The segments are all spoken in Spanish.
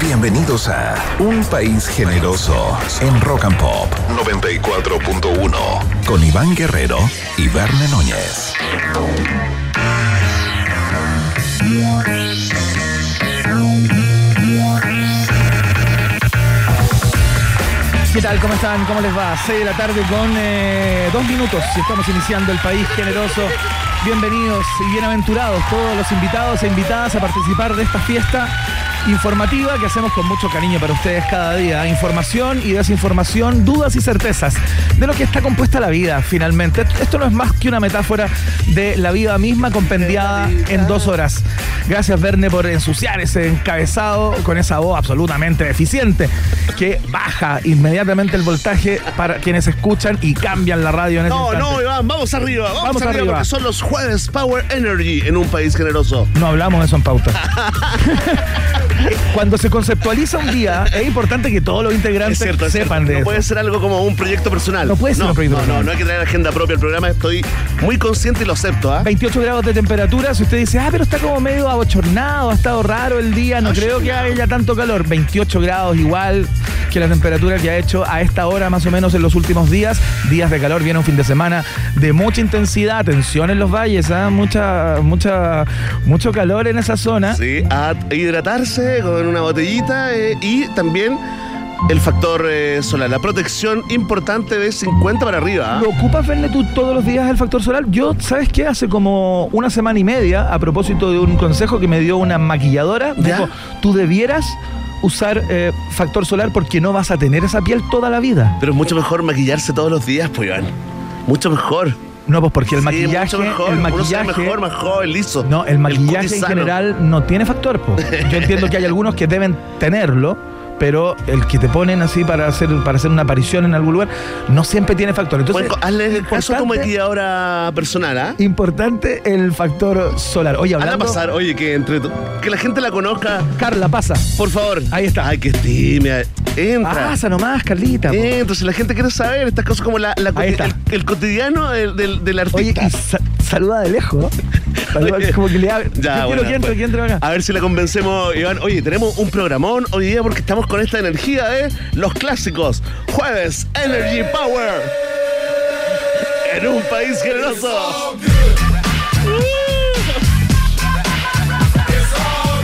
Bienvenidos a Un País Generoso en Rock and Pop 94.1 con Iván Guerrero y Verne Núñez. ¿Qué tal? ¿Cómo están? ¿Cómo les va? 6 de la tarde con eh, dos minutos estamos iniciando el país generoso. Bienvenidos y bienaventurados todos los invitados e invitadas a participar de esta fiesta informativa que hacemos con mucho cariño para ustedes cada día. Información y desinformación, dudas y certezas de lo que está compuesta la vida finalmente. Esto no es más que una metáfora de la vida misma compendiada en dos horas. Gracias Verne por ensuciar ese encabezado con esa voz absolutamente eficiente que baja inmediatamente el voltaje para quienes escuchan y cambian la radio en ese No, instante. no, Iván, vamos arriba, vamos, Vamos arriba, arriba. porque son los jueves Power Energy en un país generoso. No hablamos de eso en pauta. Cuando se conceptualiza un día, es importante que todos los integrantes Es cierto, es sepan cierto. de No eso. puede ser algo como un proyecto personal. No puede ser un proyecto no, personal. No, no hay que traer agenda propia al programa. Estoy muy consciente y lo acepto, ¿ah? 28 grados de temperatura, si usted dice, ah, pero está como medio abochornado, ha estado raro el día, no creo que haya tanto calor. 28 grados igual que la temperatura que ha hecho a esta hora más o menos en los últimos días. Días de calor, viene un fin de semana de mucha intensidad, tensión en los valles, ¿ah? mucha, mucha, mucho calor en esa zona. Sí, a hidratarse con una botellita eh, y también el factor eh, solar. La protección importante de 50 para arriba. ¿ah? ¿Lo ocupas, Verne, tú todos los días el factor solar? Yo, ¿sabes qué? Hace como una semana y media, a propósito de un consejo que me dio una maquilladora, me dijo, tú debieras usar eh, factor solar porque no vas a tener esa piel toda la vida. Pero es mucho mejor maquillarse todos los días, pues, Iván. Mucho mejor. No, pues porque el Sí, maquillaje, mejor. el maquillaje, mejor, joven, liso. no, el maquillaje en general no tiene factor. po. Yo entiendo que hay algunos que deben tenerlo, pero el que te ponen así para hacer para hacer una aparición en algún lugar no siempre tiene factor. Entonces, Bueno, hazle caso a tu importante- maquilladora personal, ¿ah? Importante el factor solar. Oye, Hazla hablando. pasar, oye, que entre que la gente la conozca, Carla, pasa. por favor. Ahí está. Ay, que tímida. Entra. Pasa nomás, Carlita. Entra, si la gente quiere saber estas cosas como la, la el, el cotidiano del, del, del Oye, artista. y sa- saluda de lejos. ¿No? Saluda, Oye, como que le abre. Ya, Yo bueno, quiero que entre, que entre acá. A ver si la convencemos, Iván. Oye, tenemos un programón hoy día porque estamos con esta energía de los clásicos. Jueves Energy Power. En un país generoso.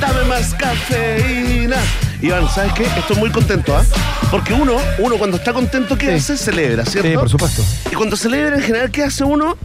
Dame más cafeína. Iván, ¿sabes qué? Estoy muy contento, ¿ah? Porque uno, uno cuando está contento, ¿qué Sí. hace? Celebra, ¿cierto? Sí, por supuesto. Y cuando celebra en general, ¿qué hace uno?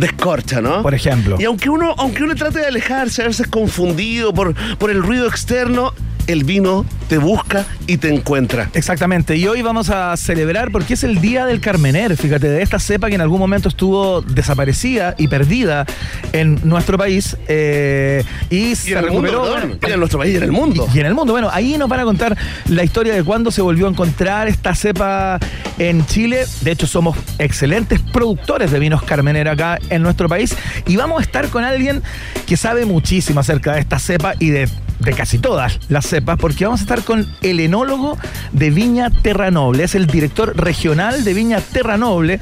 Descorcha, ¿no? Por ejemplo. Y aunque uno, aunque uno trate de alejarse, a veces confundido por, por el ruido externo, el vino te busca y te encuentra. Exactamente, y hoy vamos a celebrar porque es el día del Carmener, fíjate, de esta cepa que en algún momento estuvo desaparecida y perdida en nuestro país eh, y, Y se en el mundo, recuperó. perdón, y en nuestro país y en el mundo. Y en el mundo, bueno, ahí nos van a contar la historia de cuándo se volvió a encontrar esta cepa en Chile. De hecho, somos excelentes productores de vinos Carmener acá en nuestro país. Y vamos a estar con alguien que sabe muchísimo acerca de esta cepa y de, de casi todas las cepas, porque vamos a estar con el enólogo de Viña Terranoble. Es el director regional de Viña Terranoble.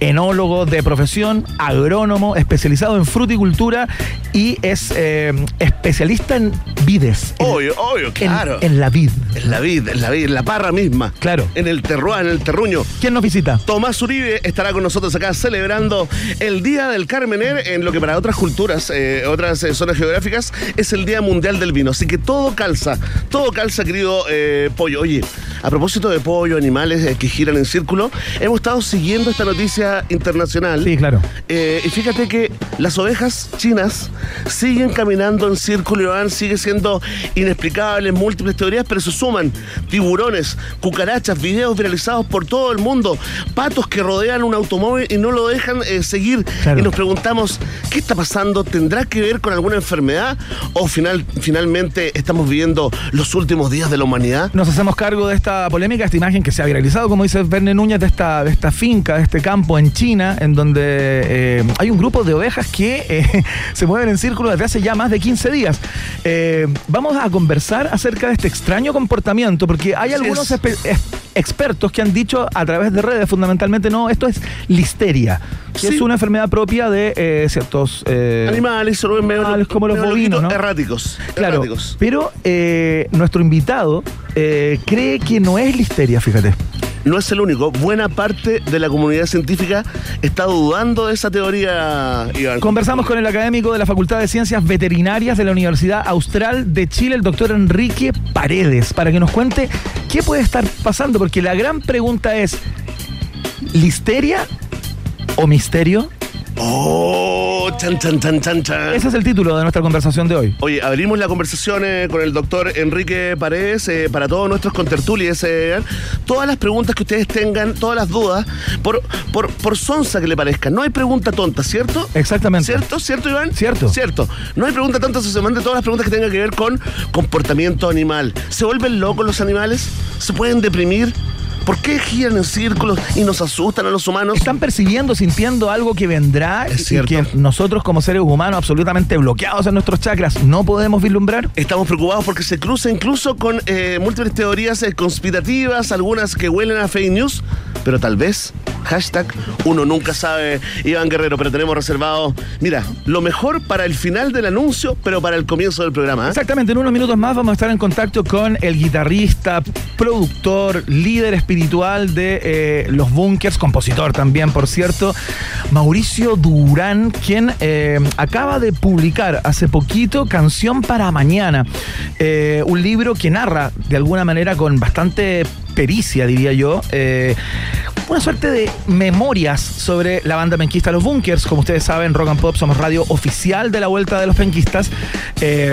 Enólogo de profesión, agrónomo, especializado en fruticultura y es eh, especialista en vides. en- Obvio, en, claro. en la vid. En la vid, en la vid, en la parra misma. Claro. En el terroir, en el terruño. ¿Quién nos visita? Tomás Uribe estará con nosotros acá celebrando el Día del Carmener en lo que para otras culturas, eh, otras eh, zonas geográficas, es el Día Mundial del Vino. Así que todo calza, todo calza, querido Pollo. Oye, a propósito de pollo, animales que giran en círculo, hemos estado siguiendo esta noticia internacional. Sí, claro. Eh, y fíjate que las ovejas chinas siguen caminando en círculo y van, sigue siendo inexplicable, múltiples teorías, pero se suman tiburones, cucarachas, videos viralizados por todo el mundo, patos que rodean un automóvil y no lo dejan eh, seguir. Claro. Y nos preguntamos, ¿qué está pasando? ¿Tendrá que ver con alguna enfermedad? ¿O final, finalmente estamos viviendo los últimos días de la humanidad? Nos hacemos cargo de esta polémica, esta imagen que se ha viralizado, como dice Verne Núñez, de esta, de esta finca, de este campo en China, en donde eh, hay un grupo de ovejas que eh, se mueven en círculo desde hace ya más de 15 días. Eh, vamos a conversar acerca de este extraño comportamiento, porque hay algunos expertos que han dicho a través de redes fundamentalmente, no, esto es listeria, que es una enfermedad propia de ciertos animales, animales como los bovinos, ¿no? erráticos. Claro, pero nuestro invitado cree que no es listeria, fíjate no es el único. Buena parte de la comunidad científica está dudando de esa teoría, Iván. Conversamos con el académico de la Facultad de Ciencias Veterinarias de la Universidad Austral de Chile, el doctor Enrique Paredes, para que nos cuente qué puede estar pasando, porque la gran pregunta es, ¿listeria o misterio? Oh, chan, chan, chan, chan, chan. Ese es el título de nuestra conversación de hoy. Oye, abrimos la conversación eh, con el doctor Enrique Paredes eh, para todos nuestros contertulies. Eh, todas las preguntas que ustedes tengan, todas las dudas, por, por, por sonsa que le parezca. No hay pregunta tonta, ¿cierto? Exactamente. ¿Cierto? ¿Cierto, Iván? Cierto. Cierto. No hay pregunta tonta, se manden todas las preguntas que tengan que ver con comportamiento animal. ¿Se vuelven locos los animales? ¿Se pueden deprimir? ¿Por qué giran en círculos y nos asustan a los humanos? Están percibiendo, sintiendo algo que vendrá es y que nosotros como seres humanos absolutamente bloqueados en nuestros chakras no podemos vislumbrar. Estamos preocupados porque se cruza incluso con eh, múltiples teorías eh, conspirativas, algunas que huelen a fake news, pero tal vez hashtag uno nunca sabe, Iván Guerrero, pero tenemos reservado, mira, lo mejor para el final del anuncio, pero para el comienzo del programa. ¿eh? Exactamente, en unos minutos más vamos a estar en contacto con el guitarrista, productor, líder espiritual de eh, Los Bunkers, compositor también, por cierto, Mauricio Durán, quien eh, acaba de publicar hace poquito Canción para Mañana, eh, un libro que narra de alguna manera con bastante pericia, diría yo, una suerte de memorias sobre la banda penquista Los Bunkers. Como ustedes saben, Rock and Pop somos radio oficial de la Vuelta de los Penquistas.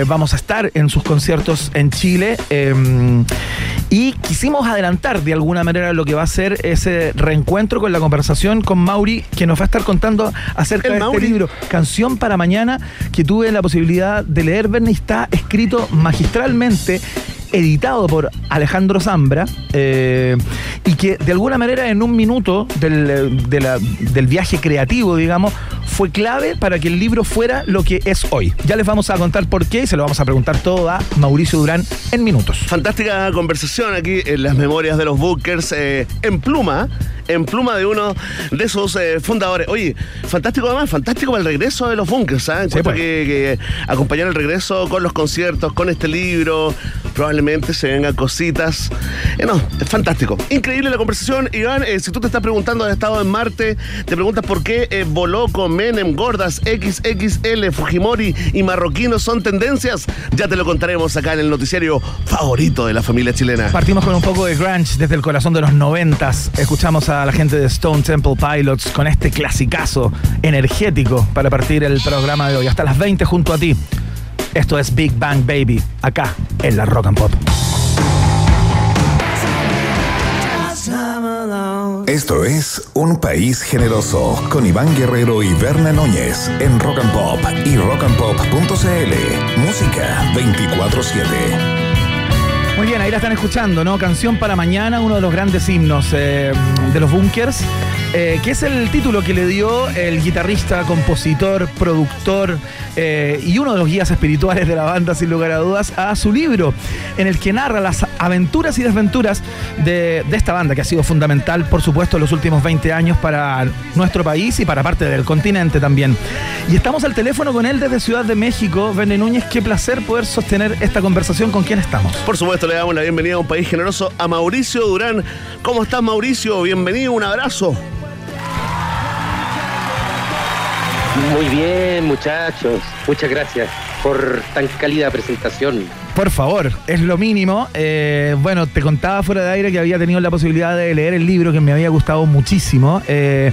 vamos a estar en sus conciertos en Chile. y quisimos adelantar de alguna manera lo que va a ser ese reencuentro con la conversación con Mauri, que nos va a estar contando acerca de este libro, Canción para Mañana, que tuve la posibilidad de leer, Verne, está escrito magistralmente editado por Alejandro Zambra eh, y que de alguna manera en un minuto del, del viaje creativo, digamos, fue clave para que el libro fuera lo que es hoy. Ya les vamos a contar por qué y se lo vamos a preguntar todo a Mauricio Durán en minutos. Fantástica conversación aquí en las memorias de los Bookers eh, en pluma, en pluma de uno de sus eh, fundadores. Oye, fantástico además, fantástico el regreso de los Bunkers, ¿sabes? ¿eh? Pues. que, acompañar el regreso con los conciertos, con este libro, probablemente se vengan cositas. no, es fantástico. Increíble la conversación, Iván. si tú te estás preguntando, has estado en Marte, te preguntas por qué voló con Menem, gordas, XXL, Fujimori y marroquinos son tendencias. Ya te lo contaremos acá en el noticiario favorito de la familia chilena. Partimos con un poco de grunge desde el corazón de los noventas. Escuchamos a la gente de Stone Temple Pilots con este clasicazo energético para partir el programa de hoy. Hasta las 20 junto a ti. Esto es Big Bang Baby, acá en la Rock and Pop. Esto es Un País Generoso con Iván Guerrero y Berna Núñez en Rock and Pop y rockandpop.cl. Música 24-7. Muy bien, ahí la están escuchando, ¿no? Canción para mañana, uno de los grandes himnos eh, de los bunkers. Eh, que es el título que le dio el guitarrista, compositor, productor eh, y uno de los guías espirituales de la banda, sin lugar a dudas, a su libro, en el que narra las aventuras y desventuras de, esta banda, que ha sido fundamental, por supuesto, en los últimos 20 años para nuestro país y para parte del continente también. Y estamos al teléfono con él desde Ciudad de México. Verne Núñez, qué placer poder sostener esta conversación con quien estamos. Por supuesto, le damos la bienvenida a un país generoso a Mauricio Durán. ¿Cómo estás, Mauricio? Bienvenido, un abrazo. Muy bien, muchachos. Muchas gracias por tan cálida presentación. Por favor, es lo mínimo. Eh, bueno, te contaba fuera de aire que había tenido la posibilidad de leer el libro que me había gustado muchísimo. Eh,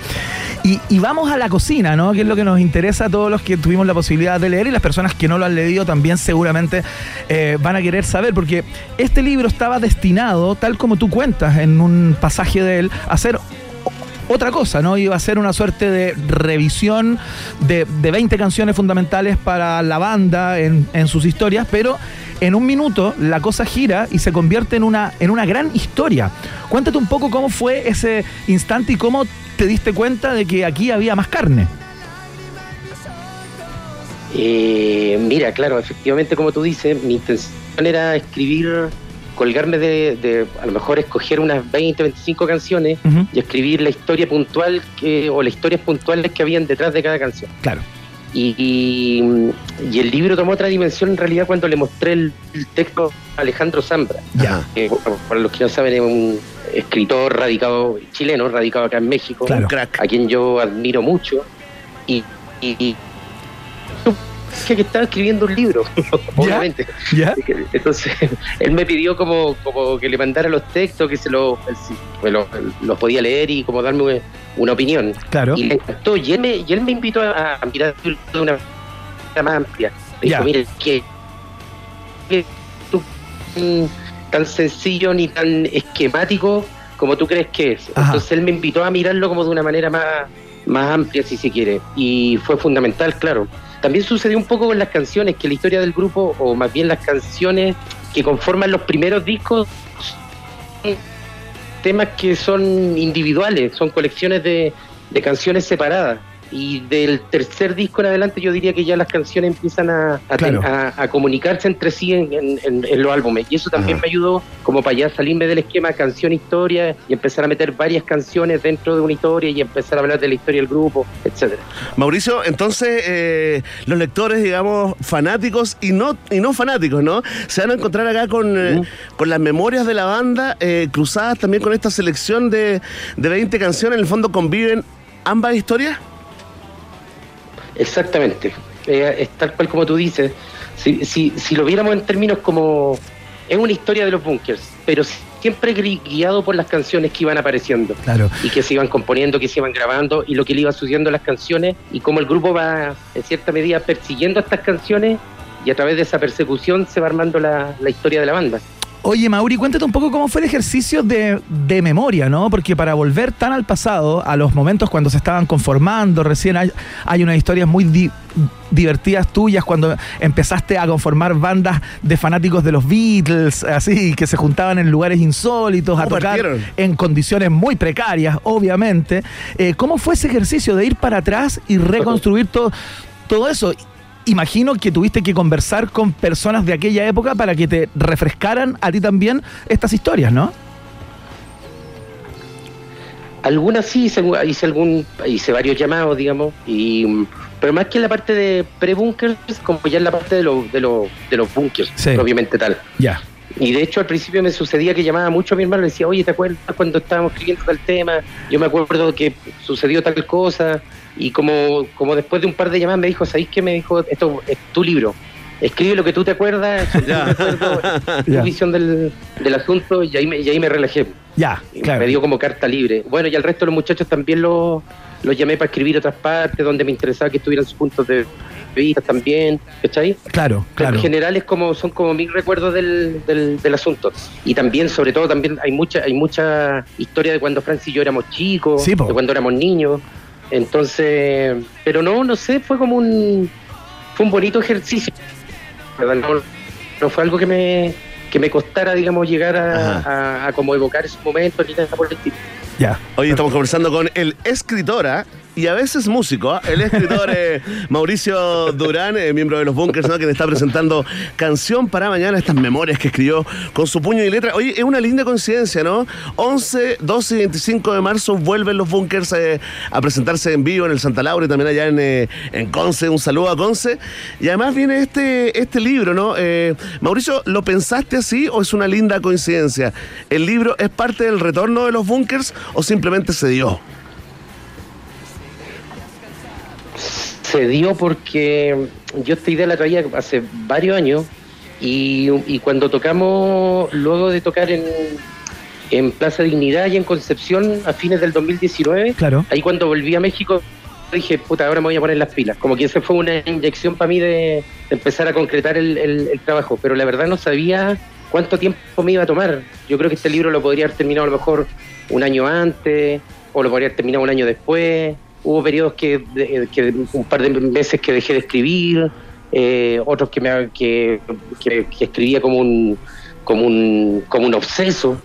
y, vamos a la cocina, ¿no? Que es lo que nos interesa a todos los que tuvimos la posibilidad de leer y las personas que no lo han leído también seguramente eh, van a querer saber, porque este libro estaba destinado, tal como tú cuentas en un pasaje de él, a ser otra cosa, ¿no? Iba a ser una suerte de revisión de, de 20 canciones fundamentales para la banda en, en, sus historias, pero en un minuto la cosa gira y se convierte en una, en una gran historia. Cuéntate un poco cómo fue ese instante y cómo te diste cuenta de que aquí había más carne. Eh, mira, claro, efectivamente, como tú dices, mi intención era escribir, colgarme de, a lo mejor escoger unas 20, 25 canciones y escribir la historia puntual que, o las historias puntuales que habían detrás de cada canción. Claro. Y, el libro tomó otra dimensión en realidad cuando le mostré el, texto a Alejandro Zambra. Ya. para los que no saben, es un escritor radicado chileno, radicado acá en México, claro. a quien yo admiro mucho. y que estaba escribiendo un libro, obviamente. Entonces, él me pidió como, como que le mandara los textos, que se lo, los podía leer y como darme una opinión. Claro. Y le encantó, y él me, y él me invitó a, mirar de una manera más amplia. Me dijo, mire, que, que tan sencillo ni tan esquemático como tú crees que es. Entonces él me invitó a mirarlo como de una manera más, más amplia, si se quiere. Y fue fundamental, claro. También sucedió un poco con las canciones, que la historia del grupo, o más bien las canciones que conforman los primeros discos, temas que son individuales, son colecciones de, de canciones separadas y del tercer disco en adelante yo diría que ya las canciones empiezan a, a, comunicarse entre sí en, los álbumes y eso también me ayudó como para ya salirme del esquema canción-historia y empezar a meter varias canciones dentro de una historia y empezar a hablar de la historia del grupo, etcétera. Mauricio, entonces eh, los lectores, digamos, fanáticos y no, y no fanáticos, ¿no? Se van a encontrar acá con, eh, con las memorias de la banda eh, cruzadas también con esta selección de, de 20 canciones, en el fondo conviven ambas historias. Exactamente. Eh, es tal cual como tú dices. Si, si, si lo viéramos en términos como. Es una historia de los bunkers, pero siempre guiado por las canciones que iban apareciendo. Claro. Y que se iban componiendo, que se iban grabando, y lo que le iba sucediendo a las canciones, y cómo el grupo va, en cierta medida, persiguiendo estas canciones, y a través de esa persecución se va armando la, la historia de la banda. Oye, Mauri, cuéntate un poco cómo fue el ejercicio de, memoria, ¿no? Porque para volver tan al pasado, a los momentos cuando se estaban conformando, recién hay, unas historias muy divertidas tuyas cuando empezaste a conformar bandas de fanáticos de los Beatles, así, que se juntaban en lugares insólitos, a tocar en condiciones muy precarias, obviamente. Eh, ¿Cómo fue ese ejercicio de ir para atrás y reconstruir todo, todo eso? Imagino que tuviste que conversar con personas de aquella época para que te refrescaran a ti también estas historias, ¿no? Algunas sí, hice, algún, hice varios llamados, digamos, y pero más que en la parte de pre-bunkers, como ya en la parte de, de, de los bunkers, obviamente tal. Ya. Y de hecho al principio me sucedía que llamaba mucho a mi hermano y decía, oye, ¿te acuerdas cuando estábamos escribiendo tal tema? Yo me acuerdo que sucedió tal cosa. Y como, como después de un par de llamadas me dijo, ¿sabéis qué? Me dijo, esto es tu libro. Escribe lo que tú te acuerdas, tu visión del, asunto y ahí, me, y ahí me relajé. Ya, claro. Me dio como carta libre. Bueno, y al resto de los muchachos también los lo llamé para escribir otras partes donde me interesaba que estuvieran sus puntos de vista también, ¿cachai? Claro, claro. en general es como, son como mis recuerdos del, del, asunto. Y también, sobre todo, también hay mucha, hay mucha historia de cuando Francis y yo éramos chicos, de cuando éramos niños. Entonces, pero no, no sé, fue como un, fue un bonito ejercicio. No, fue algo que me, que me costara, digamos, llegar a, como evocar esos momentos ni nada por el Ya. Hoy estamos conversando con el escritora y a veces músico. ¿ah? El escritor eh, Mauricio Durán, eh, miembro de los Bunkers, ¿no? que está presentando Canción para Mañana, estas memorias que escribió con su puño y letra. Oye, es una linda coincidencia, ¿no? 11, 12 y 25 de marzo vuelven los Bunkers eh, a presentarse en vivo en el Santa Laura y también allá en, en Conce. Un saludo a Conce. Y además viene este, este libro, ¿no? Mauricio, ¿lo pensaste así o es una linda coincidencia? ¿El libro es parte del retorno de los Bunkers o simplemente se dio? Se dio porque yo esta idea la traía hace varios años y, cuando tocamos, luego de tocar en, en Plaza Dignidad y en Concepción a fines del 2019, claro. ahí cuando volví a México dije, puta, ahora me voy a poner las pilas. Como que esa fue una inyección para mí de, empezar a concretar el, el, trabajo, pero la verdad no sabía cuánto tiempo me iba a tomar. Yo creo que este libro lo podría haber terminado a lo mejor un año antes o lo podría haber terminado un año después hubo periodos que, que, un par de meses que dejé de escribir, eh, otros que, me, que, que, escribía como un como un, como un obseso.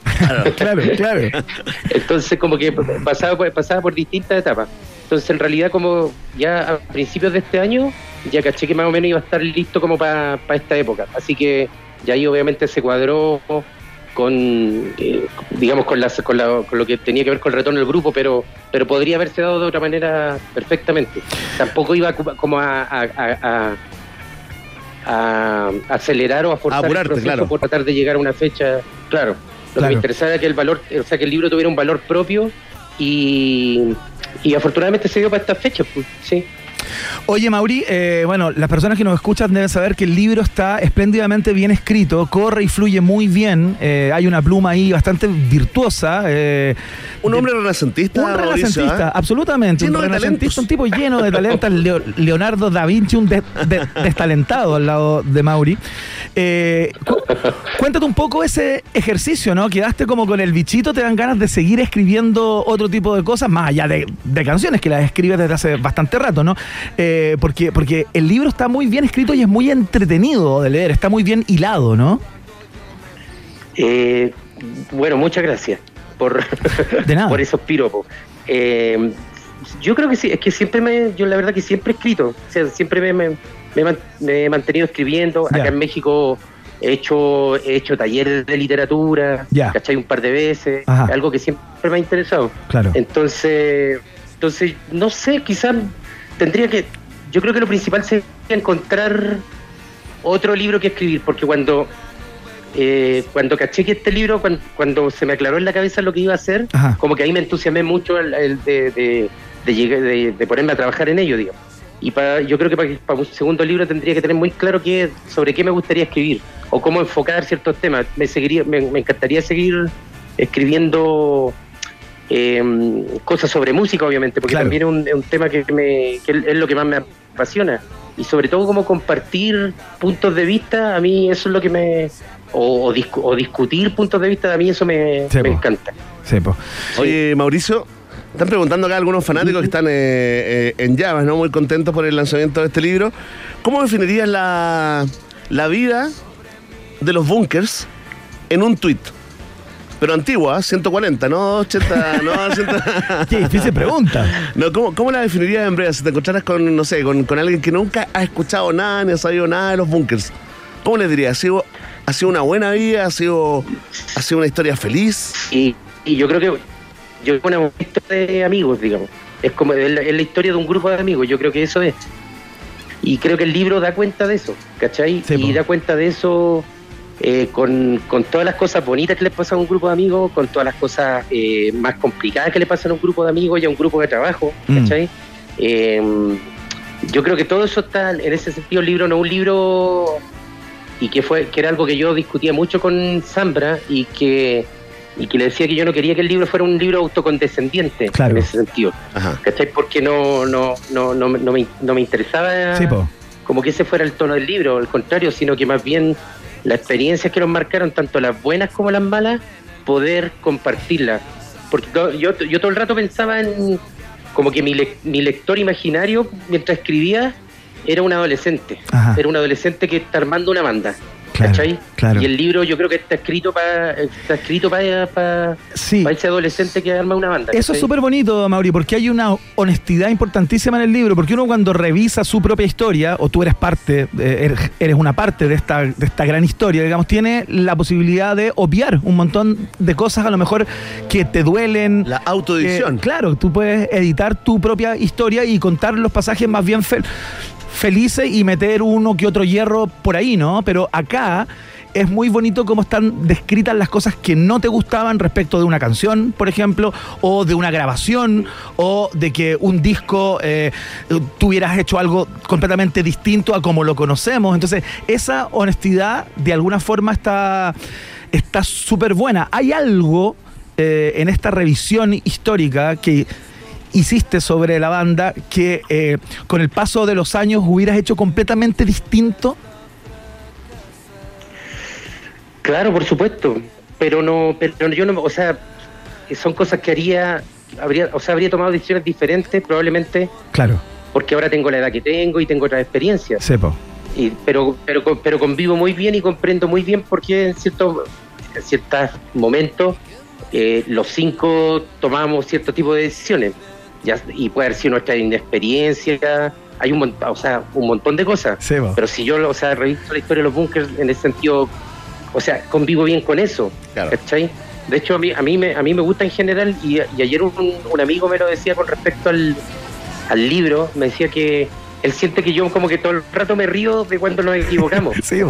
Claro, claro. Entonces como que pasaba por, pasaba por distintas etapas. Entonces en realidad como ya a principios de este año ya caché que más o menos iba a estar listo como para esta época. Así que ya ahí obviamente se cuadró con, eh, digamos, con, las, con, lo que tenía que ver con el retorno del grupo, pero, pero podría haberse dado de otra manera perfectamente. Tampoco iba como a, a, acelerar o a forzar el proceso por tratar de llegar a una fecha. Claro, lo que me interesaba era que el valor, o sea, que el libro tuviera un valor propio y, y afortunadamente se dio para esta fecha, pues, sí. Oye, Mauri, eh, bueno, las personas que nos escuchan deben saber que el libro está espléndidamente bien escrito, corre y fluye muy bien. Eh, hay una pluma ahí bastante virtuosa. Eh, un hombre renacentista. Un renacentista, absolutamente. un renacentista, un tipo lleno de talentos. Leonardo da Vinci, un destalentado al lado de Mauri. cuéntate un poco ese ejercicio, ¿no? Quedaste como con el bichito, te dan ganas de seguir escribiendo otro tipo de cosas, más allá de, de canciones que las escribes desde hace bastante rato, ¿no? Eh, porque, porque el libro está muy bien escrito y es muy entretenido de leer, está muy bien hilado, ¿no? Eh, bueno, muchas gracias por, por esos piropos. Eh, yo creo que sí, es que siempre me, yo la verdad que siempre he escrito, o sea, siempre me, he mantenido escribiendo. Acá en México he hecho, he hecho talleres de literatura, ¿cachai? Un par de veces, algo que siempre me ha interesado. Claro. Entonces, entonces, no sé, quizás tendría que, yo creo que lo principal sería encontrar otro libro que escribir, porque cuando eh, cuando caché que este libro, cuando, se me aclaró en la cabeza lo que iba a hacer, como que ahí me entusiasmé mucho el, de, de, de, de, ponerme a trabajar en ello, digamos. Y para, yo creo que para, para, un segundo libro tendría que tener muy claro qué, sobre qué me gustaría escribir o cómo enfocar ciertos temas. Me, seguiría, me encantaría seguir escribiendo eh, cosas sobre música, obviamente, porque también es un, tema que, me, es lo que más me apasiona. Y sobre todo como compartir puntos de vista, a mí eso es lo que me... O, discutir puntos de vista, a mí eso me, encanta. Oye, Mauricio, están preguntando acá algunos fanáticos que están eh, eh, en llamas, ¿no? Muy contentos por el lanzamiento de este libro. ¿Cómo definirías la, la vida de los bunkers en un tuit? Pero antigua, 140, no 80, no 100. Qué difícil pregunta. No, ¿cómo, ¿Cómo la definirías en breve? Si te encontraras con, no sé, con, con, alguien que nunca ha escuchado nada ni ha sabido nada de los bunkers, ¿cómo le dirías? ¿Ha sido, ¿Ha sido una buena vida? ¿Ha sido, ha sido una historia feliz? Y, y yo creo que yo una historia de amigos, digamos. Es como es la, historia de un grupo de amigos, yo creo que eso es. Y creo que el libro da cuenta de eso, ¿cachai? y da cuenta de eso eh, con, todas las cosas bonitas que le pasan a un grupo de amigos, con todas las cosas eh, más complicadas que le pasan a un grupo de amigos y a un grupo de trabajo, mm. eh, yo creo que todo eso está, en ese sentido, el libro no es un libro y que fue que era algo que yo discutía mucho con Zambra y que y que le decía que yo no quería que el libro fuera un libro autocondescendiente en ese sentido. ¿Cachai? Porque no, no, no, no, me, no me interesaba como que ese fuera el tono del libro, al contrario, sino que más bien las experiencias que nos marcaron, tanto las buenas como las malas, poder compartirlas. Porque yo, yo todo el rato pensaba en como que mi, mi lector imaginario, mientras escribía, era un adolescente. Era un adolescente que está armando una banda. Y el libro yo creo que está escrito para está escrito para, ese adolescente que arma una banda. Eso es súper bonito, Mauri, porque hay una honestidad importantísima en el libro, porque uno cuando revisa su propia historia, o tú eres parte, eh, eres una parte de esta, de esta gran historia, digamos, tiene la posibilidad de obviar un montón de cosas a lo mejor que te duelen. La autoedición. claro, tú puedes editar tu propia historia y contar los pasajes más bien felices y meter uno que otro hierro por ahí, ¿no? Pero acá es muy bonito cómo están descritas las cosas que no te gustaban respecto de una canción, por ejemplo, o de una grabación, o de que un disco eh, tuvieras hecho algo completamente distinto a como lo conocemos. Entonces, esa honestidad de alguna forma está súper buena. Hay algo eh, en esta revisión histórica que hiciste sobre la banda que eh, con el paso de los años hubieras hecho completamente distinto? Claro, por supuesto, pero no, pero yo no, o sea, son cosas que haría, habría, o sea, habría tomado decisiones diferentes probablemente. Claro. Porque ahora tengo la edad que tengo y tengo otra experiencia. Sepo. y, pero, pero, pero convivo muy bien y comprendo muy bien por qué en ciertos, en ciertos momentos eh, los cinco tomamos cierto tipo de decisiones. Ya, y puede haber sido nuestra inexperiencia, hay un, o sea, un montón de cosas. pero si yo o sea, reviso la historia de los bunkers en ese sentido, o sea, convivo bien con eso. De hecho, a mí, a mí, me, a mí me gusta en general, y, ayer un, un, amigo me lo decía con respecto al, al libro, me decía que él siente que yo como que todo el rato me río de cuando nos equivocamos. sí,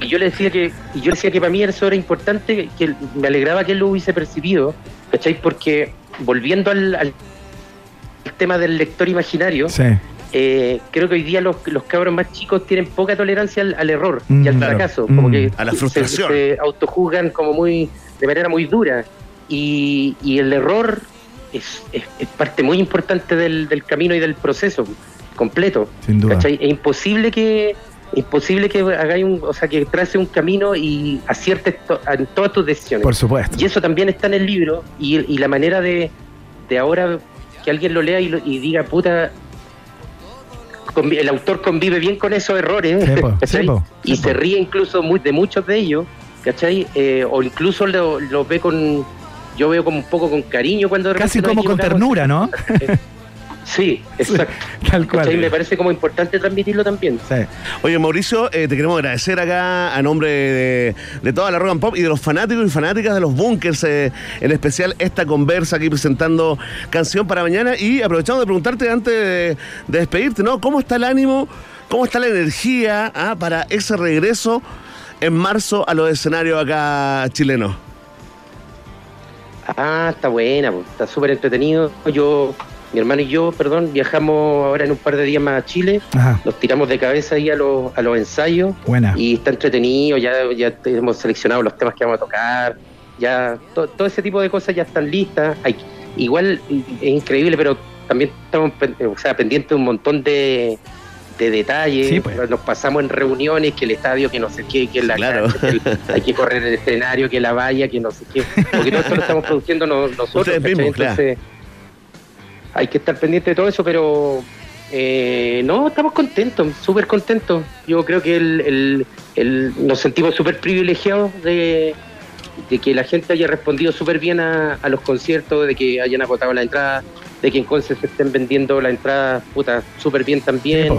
Y yo le decía que, y yo decía que para mí eso era importante, que me alegraba que él lo hubiese percibido, ¿cachai? Porque volviendo al, al tema del lector imaginario, eh, creo que hoy día los, los cabros más chicos tienen poca tolerancia al, error y al mm, fracaso, como mm. que a la frustración. Se, autojuzgan como muy, de manera muy dura. Y, y el error es, es, parte muy importante del, del camino y del proceso completo. Sin duda. Es imposible que imposible que hagáis un, o sea, que trace un camino y aciertes en todas tus decisiones. Por supuesto. Y eso también está en el libro y, y la manera de, de, ahora que alguien lo lea y, y diga, puta, el autor convive bien con esos errores y se ríe incluso muy, de muchos de ellos, ¿cachai? Eh, o incluso lo, lo ve con, yo veo como un poco con cariño cuando... Casi como con ternura, ¿no? Sí, exacto. tal cual. me parece como importante transmitirlo también. Oye, Mauricio, eh, te queremos agradecer acá a nombre de, toda la rock and pop y de los fanáticos y fanáticas de los bunkers, eh, en especial esta conversa aquí presentando Canción para Mañana y aprovechando de preguntarte antes de, despedirte, ¿no? ¿Cómo está el ánimo? ¿Cómo está la energía ah, para ese regreso en marzo a los escenarios acá chilenos? Ah, está buena, está súper entretenido. Yo mi hermano y yo, perdón, viajamos ahora en un par de días más a Chile, nos tiramos de cabeza ahí a los, a los ensayos Buena. y está entretenido, ya, ya hemos seleccionado los temas que vamos a tocar, ya todo ese tipo de cosas ya están listas. Hay, igual es increíble, pero también estamos o sea, pendientes de un montón de, de detalles, pues. nos pasamos en reuniones, que el estadio, que no sé qué, que la claro. hay que correr el escenario, que la valla, que no sé qué, porque todo eso lo estamos produciendo nosotros. Entonces, hay que estar pendiente de todo eso, pero eh, no, estamos contentos, súper contentos. Yo creo que el, nos sentimos súper privilegiados de, que la gente haya respondido súper bien a, los conciertos, de que hayan agotado la entrada, de que en Conce se estén vendiendo la entrada puta súper bien también.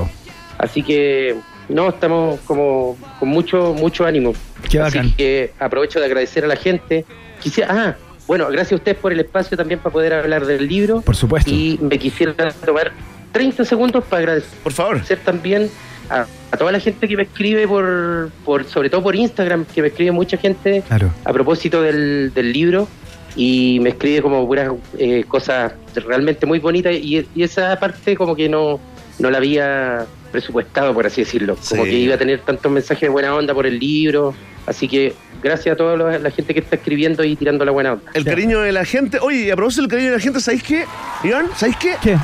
Así que no, estamos como con mucho, mucho ánimo. Así que aprovecho de agradecer a la gente. Quisiera, ah, bueno, gracias a ustedes por el espacio también para poder hablar del libro. Por supuesto. Y me quisiera tomar 30 segundos para agradecer. Por favor. también a, toda la gente que me escribe por, por, sobre todo por Instagram, que me escribe mucha gente a propósito del, libro y me escribe como puras eh, cosas realmente muy bonitas y, esa parte como que no, no la había presupuestado, por así decirlo. Como que iba a tener tantos mensajes de buena onda por el libro. Así que gracias a toda la gente que está escribiendo y tirando la buena onda. El cariño de la gente. Oye, a propósito del cariño de la gente, ¿sabéis qué? Iván, ¿sabéis qué? ¿Qué?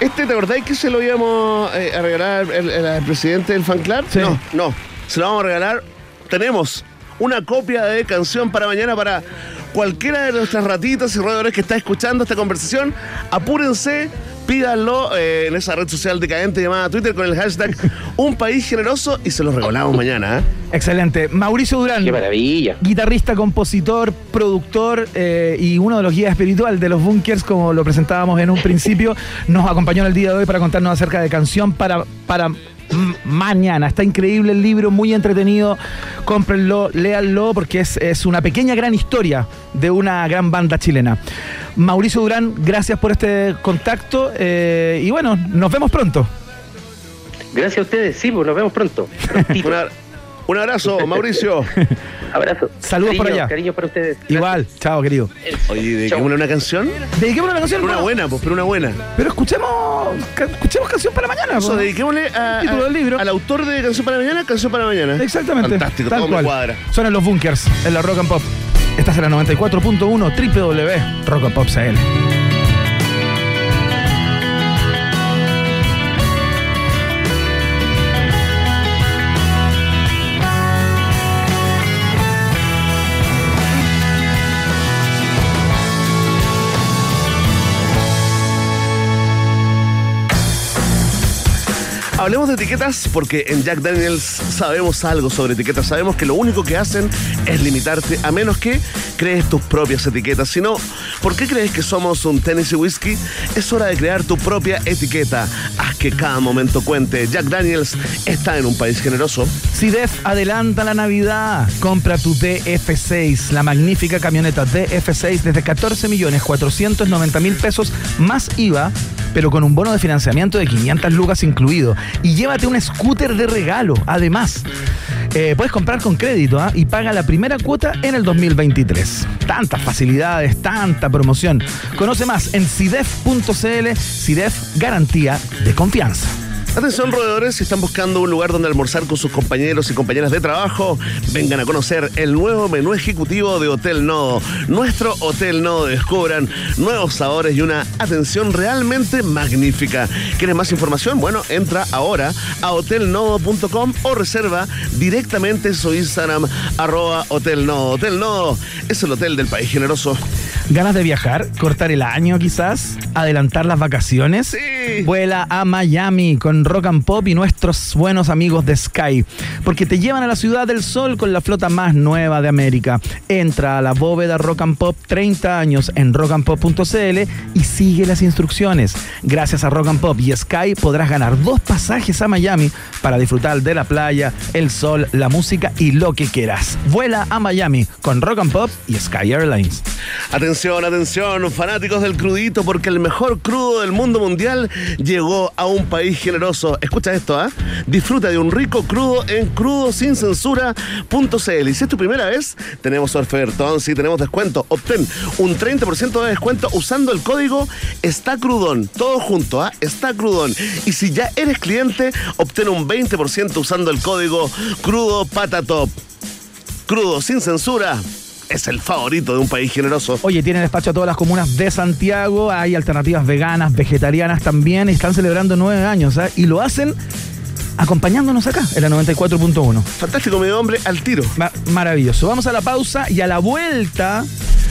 Este, ¿te acordáis que se lo íbamos eh, a regalar al presidente del fan club? No, no. Se lo vamos a regalar. Tenemos una copia de canción para mañana para cualquiera de nuestras ratitas y roedores que está escuchando esta conversación. Apúrense pídanlo eh, en esa red social decadente llamada Twitter con el hashtag Un País Generoso y se los regalamos mañana. ¿eh? Excelente. Mauricio Durán. Qué maravilla. Guitarrista, compositor, productor eh, y uno de los guías espirituales de los bunkers, como lo presentábamos en un principio, nos acompañó en el día de hoy para contarnos acerca de canción para, para mañana. Está increíble el libro, muy entretenido. Cómprenlo, léanlo, porque es, es, una pequeña gran historia de una gran banda chilena. Mauricio Durán, gracias por este contacto eh, y bueno, nos vemos pronto. Gracias a ustedes, sí, pues nos vemos pronto. Un abrazo, Mauricio. Abrazo. Saludos por allá. Cariño para ustedes. Igual, chao, querido. Oye, dediquémosle una canción. Dediquémosle una canción. Pero una buena, pues, pero una buena. Pero escuchemos, escuchemos canción para mañana. Eso, dediquémosle a, título del libro. al autor de Canción para Mañana, Canción para Mañana. Exactamente. Fantástico, Tal todo cual. cuadra. Son los bunkers, en la Rock and Pop. Estás en la 94.1 www.rockandpop.cl. Hablemos de etiquetas porque en Jack Daniels sabemos algo sobre etiquetas. Sabemos que lo único que hacen es limitarte a menos que crees tus propias etiquetas. Si no, ¿por qué crees que somos un tenis y whisky? Es hora de crear tu propia etiqueta. Haz que cada momento cuente. Jack Daniels está en un país generoso. CIDEF adelanta la Navidad. Compra tu DF6, la magnífica camioneta DF6 desde 14 millones 490 mil pesos más IVA pero con un bono de financiamiento de 500 lucas incluido. Y llévate un scooter de regalo, además. Eh, puedes comprar con crédito ¿ah? y paga la primera cuota en el 2023. Tantas facilidades, tanta promoción. Conoce más en CIDEF.cl, CIDEF Garantía de Confianza. Atención roedores, si están buscando un lugar donde almorzar con sus compañeros y compañeras de trabajo, vengan a conocer el nuevo menú ejecutivo de Hotel Nodo. Nuestro Hotel Nodo descubran nuevos sabores y una atención realmente magnífica. ¿Quieres más información? Bueno, entra ahora a hotelnodo.com o reserva directamente su Instagram arroba Hotel Nodo. Hotel Nodo es el hotel del país generoso. ¿Ganas de viajar? ¿Cortar el año quizás? ¿Adelantar las vacaciones? Sí. Vuela a Miami con Rock and Pop y nuestros buenos amigos de Sky, porque te llevan a la ciudad del sol con la flota más nueva de América. Entra a la bóveda Rock and Pop 30 años en rockandpop.cl y sigue las instrucciones. Gracias a Rock and Pop y Sky podrás ganar dos pasajes a Miami para disfrutar de la playa, el sol, la música y lo que quieras. Vuela a Miami con Rock and Pop y Sky Airlines. Atención, atención, fanáticos del crudito, porque el mejor crudo del mundo mundial llegó a un país generoso. Escucha esto, ¿ah? Disfruta de un rico crudo en crudosincensura.cl. Y si es tu primera vez, tenemos ofertón, sí, tenemos descuento. Obtén un 30% de descuento usando el código Está Crudón. Todo junto, ¿ah? Está Crudón. Y si ya eres cliente, obtén un 20% usando el código Crudo Patatop. Crudo sin censura es el favorito de un país generoso. Oye, tienen despacho a todas las comunas de Santiago, hay alternativas veganas, vegetarianas también, están celebrando nueve años ¿eh? y lo hacen acompañándonos acá, en la 94.1. Fantástico, mi hombre, al tiro. Ma- maravilloso. Vamos a la pausa y a la vuelta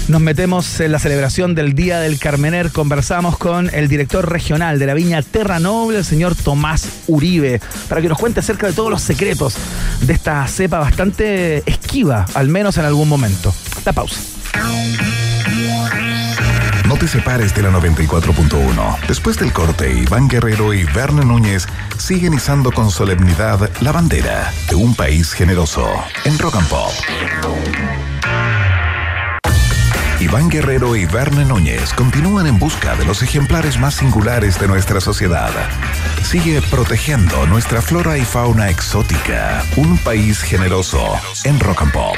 nos metemos en la celebración del Día del Carmener. Conversamos con el director regional de la viña Terra Noble, el señor Tomás Uribe, para que nos cuente acerca de todos los secretos de esta cepa bastante esquiva, al menos en algún momento. La pausa. No te separes de la 94.1. Después del corte, Iván Guerrero y Verne Núñez siguen izando con solemnidad la bandera de un país generoso en Rock and Pop. Iván Guerrero y Verne Núñez continúan en busca de los ejemplares más singulares de nuestra sociedad. Sigue protegiendo nuestra flora y fauna exótica. Un país generoso en Rock and Pop.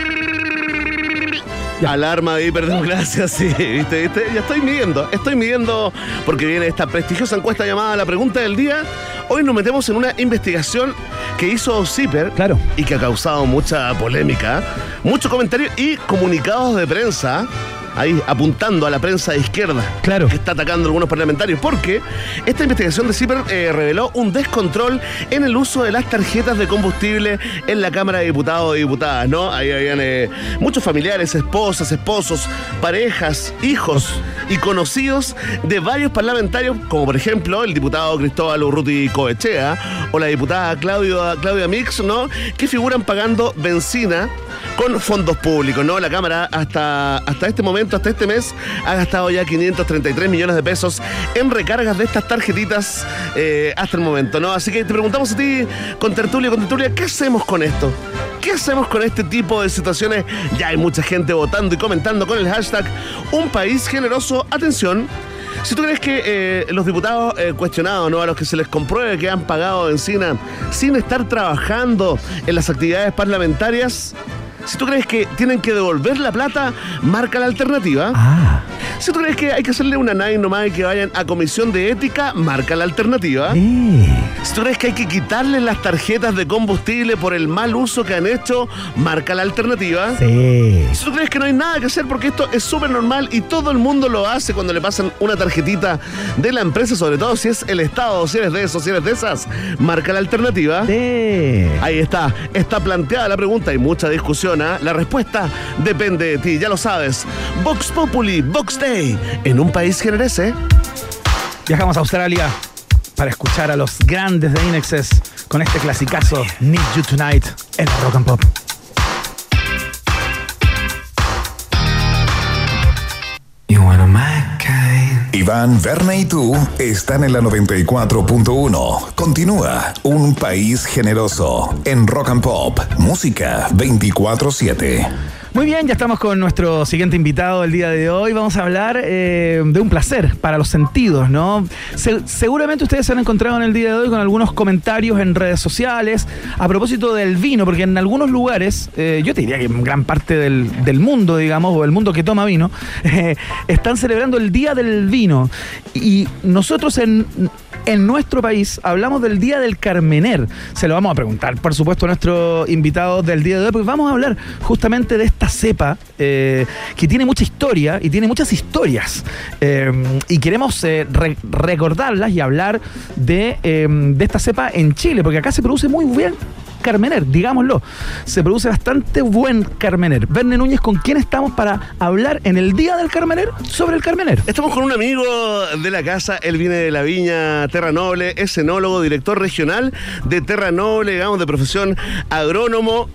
Alarma ahí, perdón, gracias. Sí, viste, viste. Ya estoy midiendo, estoy midiendo porque viene esta prestigiosa encuesta llamada La Pregunta del Día. Hoy nos metemos en una investigación que hizo Zipper Claro. y que ha causado mucha polémica, muchos comentarios y comunicados de prensa. Ahí apuntando a la prensa de izquierda Claro. que está atacando a algunos parlamentarios, porque esta investigación de CIPER eh, reveló un descontrol en el uso de las tarjetas de combustible en la Cámara de Diputados y Diputadas, ¿no? Ahí habían eh, muchos familiares, esposas, esposos, parejas, hijos y conocidos de varios parlamentarios, como por ejemplo el diputado Cristóbal Urruti Coechea o la diputada Claudio, Claudia Mix, ¿no? Que figuran pagando benzina con fondos públicos, ¿no? La Cámara hasta, hasta este momento, hasta este mes, ha gastado ya 533 millones de pesos en recargas de estas tarjetitas eh, hasta el momento, ¿no? Así que te preguntamos a ti, con tertulia, con tertulia, ¿qué hacemos con esto? ¿Qué hacemos con este tipo de situaciones? Ya hay mucha gente votando y comentando con el hashtag Un País Generoso. Atención, si tú crees que eh, los diputados eh, cuestionados, ¿no? a los que se les compruebe que han pagado benzina sin estar trabajando en las actividades parlamentarias, si tú crees que tienen que devolver la plata, marca la alternativa. Ah, Si tú crees que hay que hacerle una nine nomás y que vayan a comisión de ética, marca la alternativa. Si tú crees que hay que quitarles las tarjetas de combustible por el mal uso que han hecho, marca la alternativa. Sí. Si tú crees que no hay nada que hacer porque esto es súper normal y todo el mundo lo hace cuando le pasan una tarjetita de la empresa, sobre todo si es el Estado, si eres de esos, si eres de esas, marca la alternativa. Sí. Ahí está, está planteada la pregunta y mucha discusión. La respuesta depende de ti, ya lo sabes. Vox Populi, Vox Day, en un país generese. Viajamos a Australia para escuchar a los grandes de Inexes con este clasicazo Need You Tonight en Rock and Pop. Iván, Verne y tú están en la 94.1. Continúa Un País Generoso en Rock and Pop. Música 24-7. Muy bien, ya estamos con nuestro siguiente invitado el día de hoy. Vamos a hablar eh, de un placer para los sentidos, ¿no? Se- seguramente ustedes se han encontrado en el día de hoy con algunos comentarios en redes sociales a propósito del vino, porque en algunos lugares, eh, yo te diría que en gran parte del, del mundo, digamos, o el mundo que toma vino, eh, están celebrando el Día del Vino. Y nosotros en en nuestro país hablamos del Día del Carmener. Se lo vamos a preguntar, por supuesto, a nuestro invitado del día de hoy, porque vamos a hablar justamente de esta cepa eh, que tiene mucha historia y tiene muchas historias. Eh, y queremos eh, re- recordarlas y hablar de, de esta cepa en Chile, porque acá se produce muy bien. Carmener, digámoslo. Se produce bastante buen Carmener. Verne Núñez, ¿con quién estamos para hablar en el Día del Carmener sobre el Carmener? Estamos con un amigo de la casa, él viene de la viña Terra Noble, es enólogo, director regional de Terra Noble, digamos, de profesión agrónomo.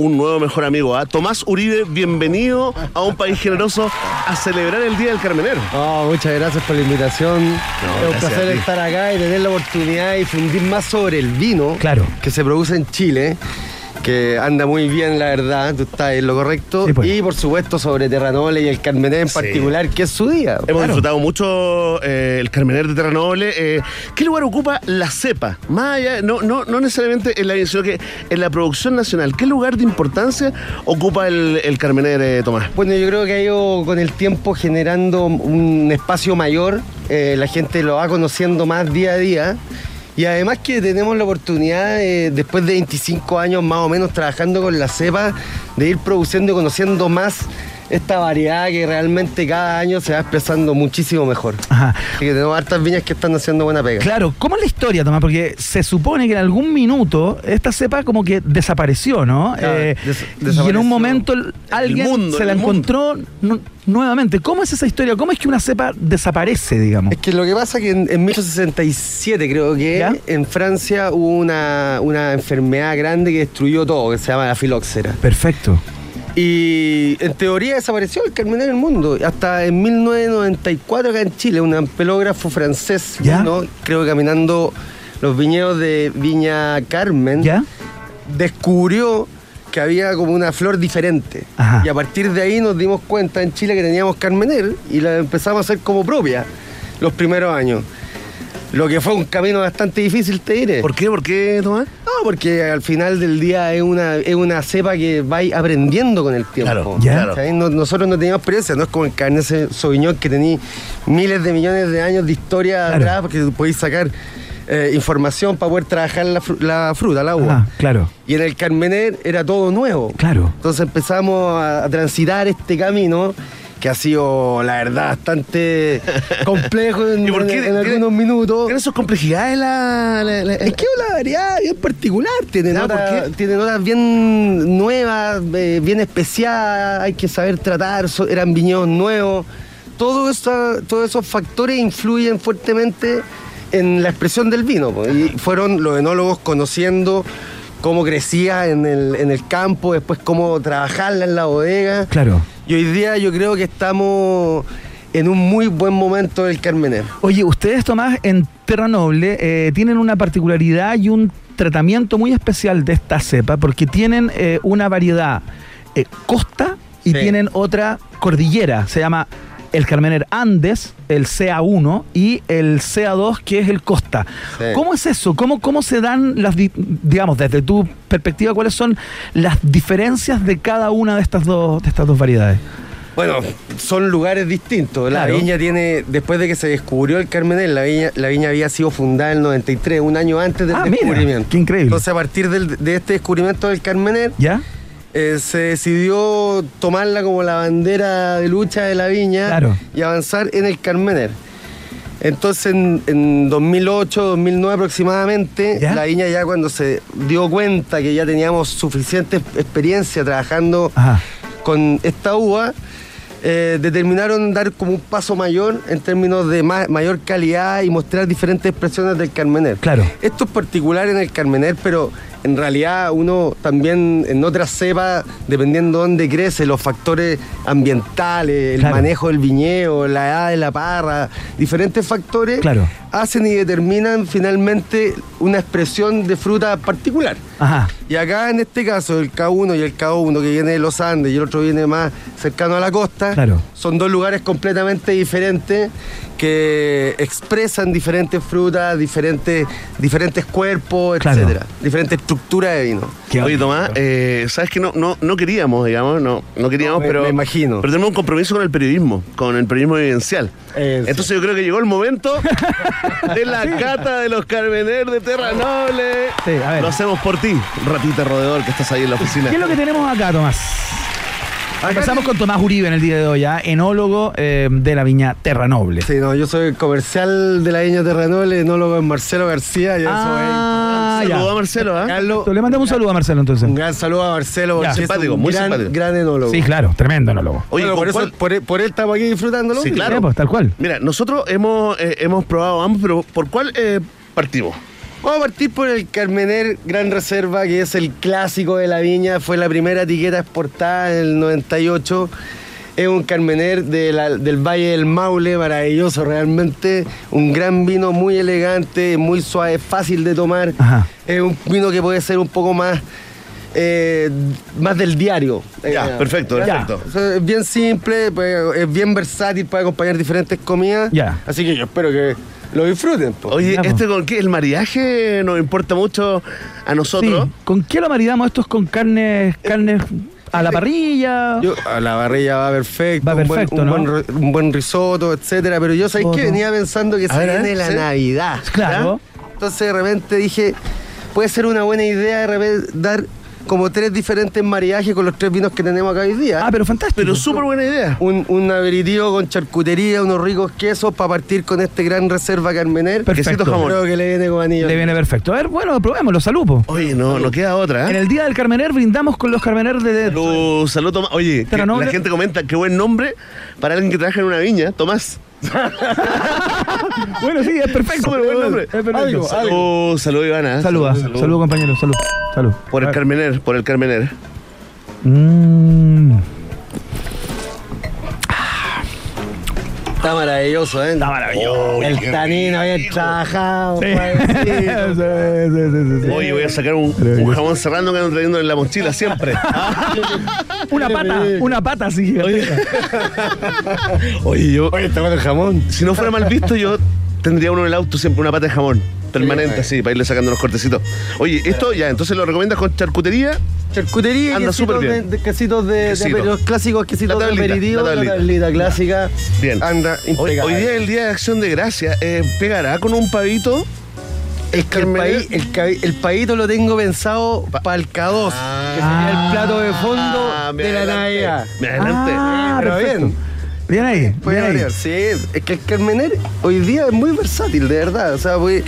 Un nuevo mejor amigo, ¿ah? Tomás Uribe, bienvenido a un país generoso a celebrar el Día del Carmener. Oh, muchas gracias por la invitación. es un placer estar acá y tener la oportunidad de difundir más sobre el vino Claro. que se produce en Chile, que anda muy bien, la verdad, tú estás en lo correcto. Sí, pues. Y por supuesto sobre Terranole y el Carmener en Sí. particular, que es su día. Hemos disfrutado mucho eh, el Carmener de Terra Noble. Eh, ¿Qué lugar ocupa la cepa? Más allá, no, no, no necesariamente en la sino que en la producción nacional. ¿Qué lugar de importancia ocupa el, el Carmener, eh, Tomás? Bueno, yo creo que ha ido con el tiempo generando un espacio mayor, eh, la gente lo va conociendo más día a día. Y además que tenemos la oportunidad, eh, después de 25 años más o menos trabajando con la cepa, de ir produciendo y conociendo más esta variedad que realmente cada año se va expresando muchísimo mejor. Ajá. Así que tenemos hartas viñas que están haciendo buena pega. Claro, ¿cómo es la historia, Tomás? Porque se supone que en algún minuto esta cepa como que desapareció, ¿no? Claro, Eh, des- y en un momento alguien mundo, se la encontró nu- nuevamente. ¿Cómo es esa historia? ¿Cómo es que una cepa desaparece, digamos? Es que lo que pasa es que en, en 1867 creo que ¿Ya? en Francia hubo una, una enfermedad grande que destruyó todo, que se llama la filoxera. Perfecto. Y en teoría desapareció el Carmener en el mundo. Hasta en 1994 acá en Chile, un ampelógrafo francés, ¿Ya? creo que caminando los viñedos de Viña Carmen, ¿Ya? descubrió que había como una flor diferente. Ajá. Y a partir de ahí nos dimos cuenta en Chile que teníamos Carmener y la empezamos a hacer como propia los primeros años. Lo que fue un camino bastante difícil, te diré. ¿Por qué? ¿Por qué, Tomás? No, porque al final del día es una, es una cepa que va aprendiendo con el tiempo. Claro, Ya. nosotros no teníamos experiencia, no es como el Cabernet Sauvignon que tenía miles de millones de años de historia Claro. atrás, porque podéis sacar eh, información para poder trabajar la, fru- la fruta, el agua. Ajá, claro, Y en el Carmener era todo nuevo. claro. Entonces empezamos a, a transitar este camino que ha sido, la verdad, bastante complejo en, ¿Y por qué? en- en ¿Tiene- algunos minutos. ¿Tiene sus complejidades la, la- la- Es que es una variedad bien particular, tiene, Ya, ¿por notas, tiene notas bien nuevas, eh, bien especiadas, hay que saber tratar, so- eran viñedos nuevos. Todo eso- todos esos factores influyen fuertemente en la expresión del vino. Y fueron los enólogos conociendo cómo crecía en el, en el campo, después cómo trabajarla en la bodega. Claro. Y hoy día yo creo que estamos en un muy buen momento del Carmener. Oye, ustedes, Tomás, en Terra Noble eh, tienen una particularidad y un tratamiento muy especial de esta cepa porque tienen eh, una variedad eh, costa y Sí. tienen otra cordillera. Se llama el Carmener Andes, el CA1 y el CA2, que es el Costa. Sí. ¿Cómo es eso? ¿Cómo, ¿Cómo se dan las, di- digamos, desde tu perspectiva, cuáles son las diferencias de cada una de estas dos, de estas dos variedades? Bueno, son lugares distintos. La Claro. viña tiene, después de que se descubrió el Carmenel, la viña, la viña había sido fundada en el 93, un año antes del Ah, mira, descubrimiento. qué increíble. Entonces, a partir del- de este descubrimiento del Carmenel, ¿Ya? Eh, se decidió tomarla como la bandera de lucha de la viña Claro. y avanzar en el Carmener. Entonces en, en 2008, 2009 aproximadamente, ¿Ya? la viña ya cuando se dio cuenta que ya teníamos suficiente experiencia trabajando Ajá. con esta uva, eh, determinaron dar como un paso mayor en términos de ma- mayor calidad y mostrar diferentes expresiones del Carmener. Claro. Esto es particular en el Carmener, pero en realidad uno también en otras cepas, dependiendo de dónde crece, los factores ambientales, el Claro. manejo del viñedo, la edad de la parra, diferentes factores Claro. Hacen y determinan finalmente una expresión de fruta particular. Ajá. Y acá en este caso, el K1 y el K1 que viene de los Andes y el otro viene más cercano a la costa, Claro. son dos lugares completamente diferentes que expresan diferentes frutas, diferentes, diferentes cuerpos, Claro. etcétera, diferente estructura de vino. Qué Oye. Tomás, eh, sabes que no, no, no queríamos, digamos, no, no queríamos, No, me- pero. me imagino. Pero tenemos un compromiso con el periodismo, con el periodismo vivencial. Eso. Entonces yo creo que llegó el momento de la cata de los Carmener de Terra Noble. Sí, a ver. Lo hacemos por ti, ratita roedor que estás ahí en la oficina. ¿Qué es lo que tenemos acá, Tomás? Empezamos con Tomás Uribe en el día de hoy, ¿ah? enólogo eh, de la viña Terra Noble. Sí, no, yo soy comercial de la Viña Terranole, enólogo en Marcelo García, y Ah, eso ya. Saludos a Marcelo, ¿ah? es. Carlos, Le mandamos un saludo a Marcelo entonces. un gran saludo a Marcelo, Ya. porque es Simpático, muy gran, simpático. gran enólogo. Sí, claro, tremendo enólogo. Oye, Bueno, ¿con por, eso, cuál? por, él- por él estamos aquí disfrutándolo. Sí, claro. Sí, pues, tal cual. Mira, nosotros hemos, eh, hemos probado ambos, pero ¿por cuál eh, partimos? Vamos a partir por el Carmener Gran Reserva, que es el clásico de la viña. Fue la primera etiqueta exportada en el 98. Es un Carmener de la- del Valle del Maule, maravilloso realmente. Un gran vino muy elegante, muy suave, fácil de tomar. Ajá. Es un vino que puede ser un poco más, eh, más del diario. Ya, Eh, perfecto, Ya. perfecto. o sea, es bien simple, puede- es bien versátil, puede acompañar diferentes comidas. Ya. Así que yo espero que lo disfruten. po. Oye, Ya, po. ¿este con qué? El mariaje nos importa mucho a nosotros. Sí. ¿Con qué lo maridamos estos con carnes, carnes a la parrilla? Yo- a la barrilla va perfecto, Va un, buen- perfecto, un, ¿no? buen, un buen risotto, etcétera. Pero yo sabéis que Risotto. venía pensando que A se ver, viene la. Navidad. Claro. Entonces de repente dije, puede ser una buena idea de repente dar como tres diferentes mariajes con los tres vinos que tenemos acá hoy día. Ah, pero fantástico. Pero súper buena idea. un, un aperitivo con charcutería, unos ricos quesos para partir con este gran reserva Carmener. Perfecto. Quesito jamón. Creo que le viene con anillo. Le viene perfecto. A ver, bueno, probémoslo, salud. po. Oye, no, no queda otra. En ¿eh? el día del Carmener brindamos con los Carmener de... Salud, salud, Tomás. Oye, que la gente comenta qué buen nombre para alguien que trabaja en una viña, Tomás. Bueno, sí, es perfecto. Súper buen nombre. Es perfecto. Algo, Salud, salud, Ivana. Saluda, salud, compañero, salud. Salud. Por el Carmener, por el Carmener. Mm. Está maravilloso, ¿eh? Está maravilloso. El tanino bien trabajado. Sí. suavecito. Sí, sí, sí, sí. Oye, voy a sacar un, un jamón serrano que ando trayendo en la mochila siempre. Una pata, una pata así. Oye, yo, Oye, está bueno el jamón. si no fuera mal visto, yo tendría uno en el auto siempre una pata de jamón. Permanente, Sí, así, para irle sacando unos cortecitos. Oye, esto ya, entonces lo recomiendas con charcutería. Charcutería, Anda quesitos súper bien. De, de quesitos de, de Quesito. los clásicos quesitos La tablita, de aperitivo, la la tablita. clásica. Bien. Anda Hoy, impecable. hoy día es el día de acción de gracia. Eh, ¿Pegará con un pavito? Es que el, Carmener. paí- el, el paíto lo tengo pensado para el K2, Ah. que sería el plato de fondo Ah, de la. Navidad. Me adelante. Ah, Pero perfecto. bien. Bien ahí, bien ahí. variar, sí. Es que el Carmener hoy día es muy versátil, de verdad. O sea, puede,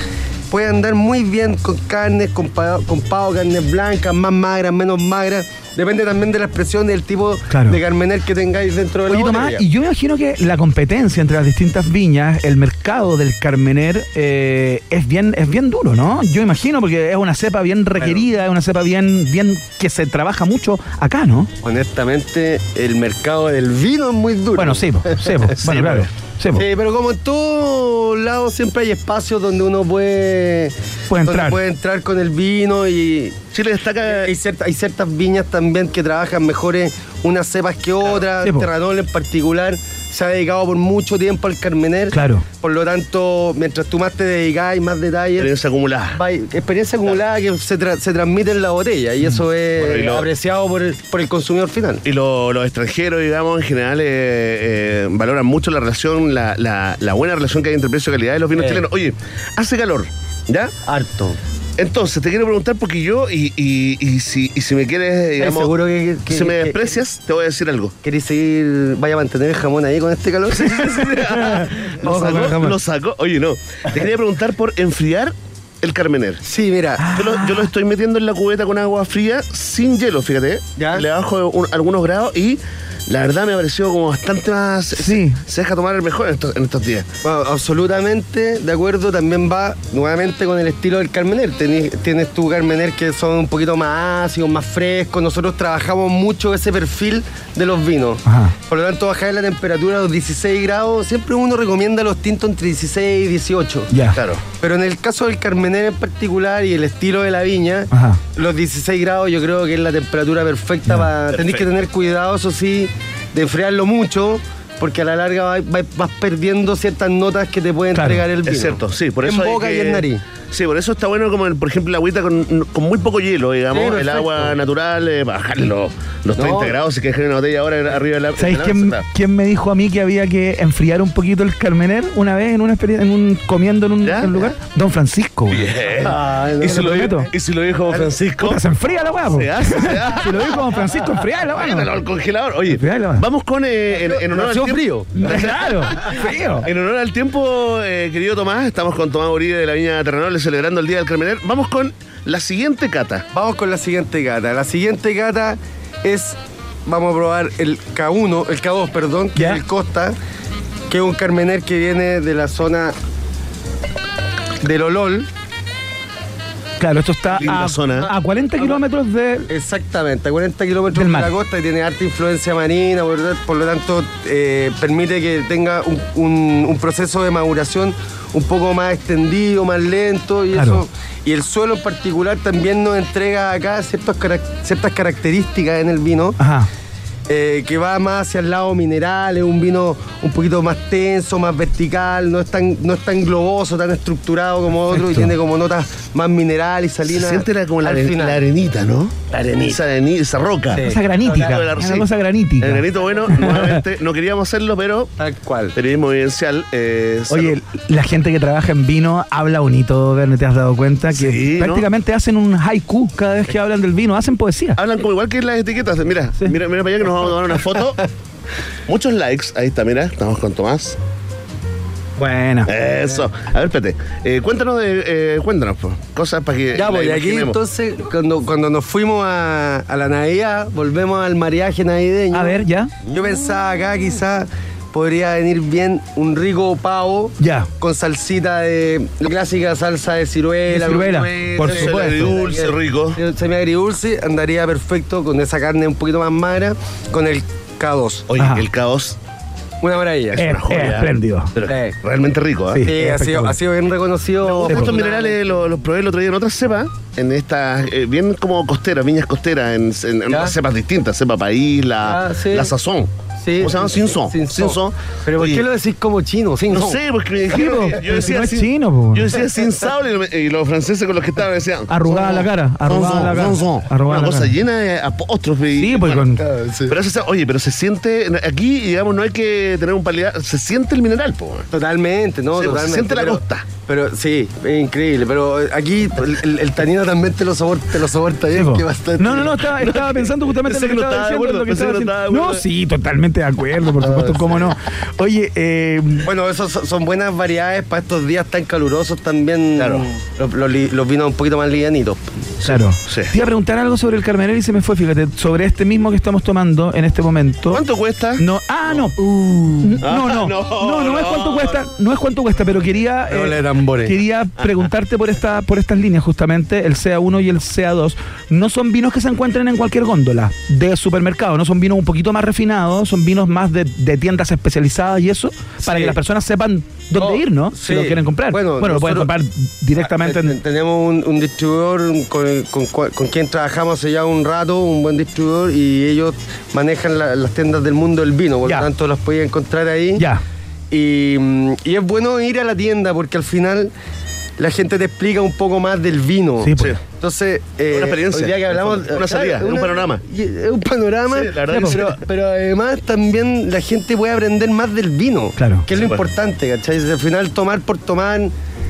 puede andar muy bien con carnes, con, con pavo, carnes blancas, más magras, menos magras. Depende también de la expresión del tipo Claro. de Carmener que tengáis dentro de la Tomás, y yo me imagino que la competencia entre las distintas viñas, el mercado del Carmener, eh, es bien es bien duro, ¿no? Yo imagino porque es una cepa bien requerida, es una cepa bien, bien que se trabaja mucho acá, ¿no? Honestamente, el mercado del vino es muy duro. Bueno, sí, po, sí, po. Sí, bueno, claro. Sí, pero como en todos lados siempre hay espacios donde uno puede, Puede entrar. puede entrar con el vino y Chile destaca. hay, cierta- hay ciertas viñas también que trabajan mejores unas cepas que otras. Sí, po. Terranol en particular se ha dedicado por mucho tiempo al Carmener. Claro. Por lo tanto, mientras tú más te dedicas y más detalles, Experiencia acumulada. va- experiencia acumulada que se, tra- se transmite en la botella y eso es Bueno, y lo- apreciado por el, por el consumidor final. Y lo- los extranjeros, digamos, en general eh, eh, valoran mucho la relación, la, la- la buena relación que hay entre precio y calidad de los vinos Sí. chilenos. Oye, hace calor, ¿ya? Harto. Entonces, te quiero preguntar porque yo, y, y- y si, y si me quieres, digamos, seguro que- que- si me que- desprecias, te voy a decir algo. ¿Queréis seguir, vaya a mantener el jamón ahí con este calor? lo, sacó, jamás. lo sacó. Oye, no. Te quería preguntar por enfriar el Carmener. Sí, mira. Yo lo, yo lo estoy metiendo en la cubeta con agua fría, sin hielo, fíjate. Ya. Le bajo un- algunos grados y la verdad me pareció como bastante más. Sí. Se, se deja tomar el mejor en estos, en estos días. Bueno, absolutamente de acuerdo, también va nuevamente con el estilo del Carmener. Tienes tu Carmener que son un poquito más ácidos, más frescos. Nosotros trabajamos mucho ese perfil de los vinos. Ajá. Por lo tanto, bajar la temperatura a los 16 grados, siempre uno recomienda los tintos entre 16 y 18. Ya. Claro. Pero en el caso del Carmener en particular y el estilo de la viña, Ajá. los 16 grados yo creo que es la temperatura perfecta para... Tenéis que Perfecto. tener cuidado, eso sí, de enfriarlo mucho, porque a la larga va- va- vas perdiendo ciertas notas que te puede Claro, entregar el vino. Es cierto, sí, por eso. En boca que- y en nariz. Sí, por eso está bueno como, el- por ejemplo, el agüita con, con muy poco hielo, digamos. Sí, el agua natural, eh, bajar los, los No. 30 grados y que dejar una botella ahora arriba de la. ¿Sabéis la quién, me dijo a mí que había que enfriar un poquito el Carmener una vez en una experiencia, en un comiendo en un, ¿Ya? en un lugar? Don Francisco. güey. Bien. ¿Y, si lo dijo, y si lo dijo Francisco. Puta, se enfría la weá, po. Se hace, se hace. Si lo dijo Don Francisco, enfría la weá. al congelador. Oye, vamos con. eh, en, en honor al frío. Claro, frío. En honor al tiempo, eh, querido Tomás, estamos con Tomás Uribe de la Viña Terranol celebrando el Día del Carmener. Vamos con la siguiente cata. Vamos con la siguiente cata. La siguiente cata es, vamos a probar el K1, el K2, perdón, que Ya. es el Costa, que es un Carmener que viene de la zona del Olol. Claro, esto está a, zona. a 40 kilómetros de. Exactamente, a 40 kilómetros de la costa y tiene harta influencia marina, por, por lo tanto eh, permite que tenga un, un- un proceso de maduración un poco más extendido, más lento y Claro. eso. Y el suelo en particular también nos entrega acá ciertos ciertas características en el vino. Ajá. Eh, que va más hacia el lado mineral, es un vino un poquito más tenso, más vertical, no es tan, no es tan globoso, tan estructurado como otro y tiene como notas más mineral y Se salinas. siente la- como la, final. la arenita, ¿no? La arenita. Esa, areni- esa roca. Sí. Cosa granítica. Claro, la- Una cosa granítica. El granito, bueno, nuevamente, no queríamos hacerlo, pero Tal cual. periodismo evidencial. eh, Oye, la gente que trabaja en vino habla bonito, Verne, ¿te has dado cuenta? Que Sí, ¿no? prácticamente hacen un haiku cada vez que hablan del vino, hacen poesía. Hablan como igual que las etiquetas. Mira, Sí. mira, mira para allá que nos vamos a tomar una foto. Muchos likes. Ahí está, mira. Estamos con Tomás. Buena. Eso. A ver, espérate. Eh, cuéntanos de. eh, cuéntanos, po, cosas para que. Ya, pues de aquí entonces, cuando, cuando nos fuimos a, a la Navidad, volvemos al mariaje navideño. A ver, ya. Yo pensaba acá quizás podría venir bien un rico pavo Ya. con salsita de la clásica salsa de ciruela. De ciruela, por supuesto. Agridulce, rico. Semi agridulce, andaría perfecto con esa carne un poquito más magra, con el K2. Oye, Ajá. el caos. Una maravilla. Es, una joya. es espléndido. Pero Sí. realmente rico, ¿ah? Sí. Sí, ha sido, espectacular. ha sido bien reconocido. Estos minerales los, los probé el otro día en otras cepas, en estas, eh, bien como costeras, viñas costeras, en, cepas distintas, cepa país, la, Ah, sí. la sazón. Sí. ¿Cómo se llama? Sin son. Sin Sin son. son. Pero ¿por Oye, qué lo decís como chino? Sin No son. sé, porque me dijeron, yo pero si decía no es sin- chino, po. Yo decía sin sable y lo- y los franceses con los que estaban me decían. Arrugada son, la cara, son, arrugada son, la cara, son, son. arrugada Una la cosa cara. llena de apóstrofes. y- Sí, pues bueno, con. Pero eso se- oye, pero se siente, aquí, digamos, no hay que tener un palidad, se siente el mineral, po. Totalmente, ¿no? Sí, pues, se Totalmente. siente la pero, costa. Pero sí, es increíble. Pero aquí el, el- el tanino también te lo soporta, te lo soporta bien. Sí, po. que bastante. No, no, no, estaba, estaba pensando justamente Pensé en lo que que no estaba estaba de diciendo. acuerdo, lo que pensé que estaba no estaba de No, acuerdo. sí, totalmente de acuerdo, por supuesto, cómo no. Oye, eh, Bueno, esos son buenas variedades para estos días tan calurosos también. Claro. Los, los li- los vinos un poquito más livianitos. claro. sí. Te iba a preguntar algo sobre el Carmenel y se me fue, fíjate, sobre este mismo que estamos tomando en este momento. ¿Cuánto cuesta? No, ah, no. no, no, Ah, no, no, no, es no. cuánto cuesta, no es cuánto cuesta, pero quería eh, quería preguntarte por esta por estas líneas justamente, el CA1 y el CA2, no son vinos que se encuentren en cualquier góndola de supermercado, no son vinos un poquito más refinados, son vinos más de, de tiendas especializadas y eso, para Sí. que las personas sepan dónde No, ir, ¿no? sí. Si lo quieren comprar. Bueno, Bueno, lo pueden comprar directamente en... Tenemos un, un distribuidor con, con con quien trabajamos hace ya un rato, un buen distribuidor, y ellos manejan la- las tiendas del mundo del vino, por Ya. lo tanto las pueden encontrar ahí. Ya. Y, mm, y es bueno ir a la tienda porque al final la gente te explica un poco más del vino. Sí, pues. Entonces, eh, Una experiencia, hoy día que hablamos. Una salida, un panorama. Es un panorama, Sí, la pero, además también la gente puede aprender más del vino. Claro. Que es Sí, lo importante, ¿cachai? Al final tomar por tomar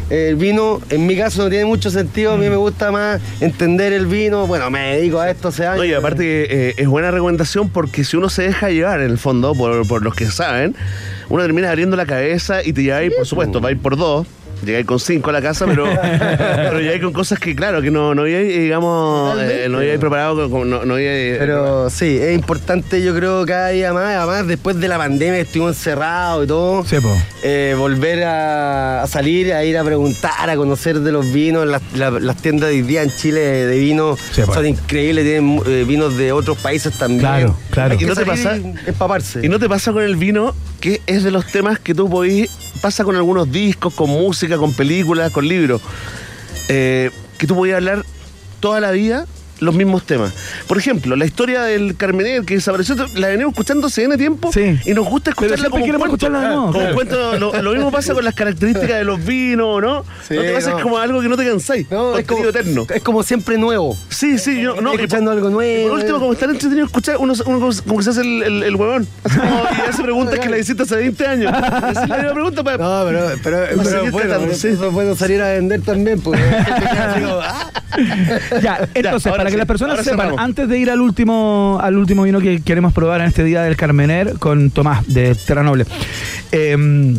eh, el vino, en mi caso no tiene mucho sentido, a mí me gusta más entender el vino, bueno, me dedico a esto hace años. No, y aparte que, eh, es buena recomendación porque si uno se deja llevar en el fondo por, por los que saben, uno termina abriendo la cabeza y te lleváis, por supuesto, vais por dos. Llegáis con cinco a la casa, pero, pero llegáis con cosas que, claro, que no, no habíais, digamos, eh, no habíais preparado, con- no, no habíais- Pero sí, es importante yo creo cada día más, además después de la pandemia que estuvimos encerrados y todo, Sí, po. eh, volver a, a salir, a ir a preguntar, a conocer de los vinos, las, la- las tiendas de hoy día en Chile de vino Sí, son increíbles, tienen eh, vinos de otros países también. Claro, claro. ¿Y no te pasa? empaparse. ¿Y no te pasa con el vino que es de los temas que tú podís, pasa con algunos discos, con música, con películas, con libros, eh, que tú podías hablar toda la vida los mismos temas. Por ejemplo, la historia del Carmener que desapareció, la venimos escuchando hace N tiempo Sí. y nos gusta escucharla como cuento. escucharla de nuevo, Como claro. cuento, lo, lo mismo pasa con las características de los vinos, ¿no? Sí, no te pasa, no. es como algo que no te cansáis. No, es como, eterno. es como siempre nuevo. Sí, sí, yo no. Escuchando por- algo nuevo, Por último, como estar entretenido escuchar, uno, uno como, como que se hace el, el, el huevón. Como, y hace preguntas que le hiciste hace 20 años. Es la misma pregunta para. No, pero, pero, pero bueno, tratando, sí. eso es bueno salir a vender también, pues. Ya, entonces, ahora para que las personas ahora sepan, cerramos. antes de ir al último, al último vino que queremos probar en este día del Carmener con Tomás de Terra Noble. eh,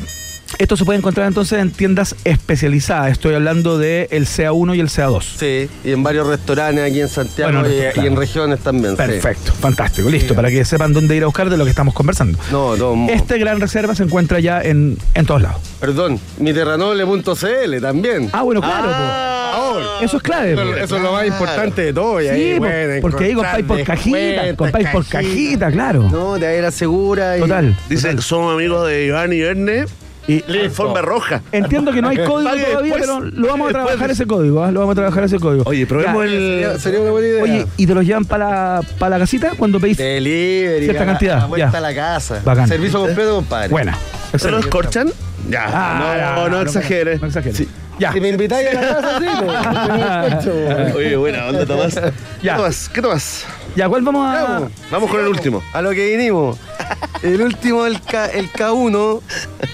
esto se puede encontrar entonces en tiendas especializadas. Estoy hablando del CA1 y el CA2. Sí, y en varios restaurantes aquí en Santiago Bueno, y, claro. y en regiones también. sí. Perfecto, fantástico, listo, para que sepan dónde ir a buscar de lo que estamos conversando. No, no, Este gran reserva se encuentra ya en, en todos lados. perdón, miterranoble.cl también. Ah, bueno, claro. Ah, eso es clave. Eso, eso es lo más importante de todo. Y Sí, ahí, bueno, porque ahí compráis por cajita, compráis por cajita, claro. No, de ahí la segura. y- Total. Dice, somos amigos de Iván y Verne. Y Y forma roja. Entiendo que no hay código Pague todavía, después. pero lo vamos a trabajar ese código, ¿ah? Lo vamos a trabajar ese código. Oye, probemos Ya. el. Sería, sería una buena idea. Oye, ¿y te los llevan para la, para la casita cuando pedís? Delivery. Cierta a la- cantidad, a la vuelta ya. a la casa. Bacán. Servicio completo, compadre. Buena. ¿Se lo escorchan? Ya. Ah, no, no, exageres. No exageres. Ya. Si me invitáis a la casa, sí, pues. Oye, buena onda, Tomás. ¿Qué Ya. tomas? ¿Qué tomas? Ya, ¿cuál vamos a...? Vamos. Vamos con el último. A lo que vinimos. El último, el, K, el K1,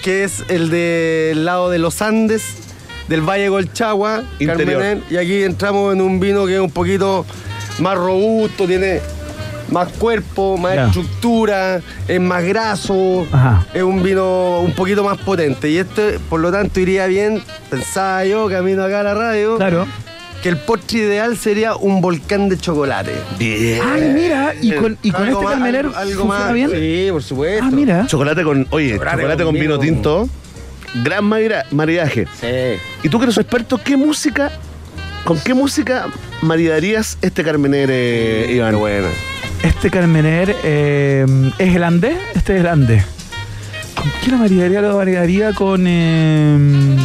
que es el del lado de los Andes, del Valle Colchagua, Interior. Y aquí entramos en un vino que es un poquito más robusto, tiene más cuerpo, más Ya. estructura, es más graso, Ajá. es un vino un poquito más potente. Y este, por lo tanto, iría bien, pensaba yo, camino acá a la radio, Claro. Que el postre ideal sería un volcán de chocolate. Bien. Ay, mira, y con, y con este más- Carmener algo- algo funciona más. bien. Sí, por supuesto. Ah, mira. Chocolate con. Oye, Chocolate chocolate, con vino tinto. Gran marida- maridaje. Sí. Y tú que eres experto, ¿qué música. ¿Con qué música maridarías este Carmener, eh, Iván? Bueno. Este Carmener eh, es el Andés. Este es el Andés. ¿Con qué lo maridaría? Lo maridaría con... eh,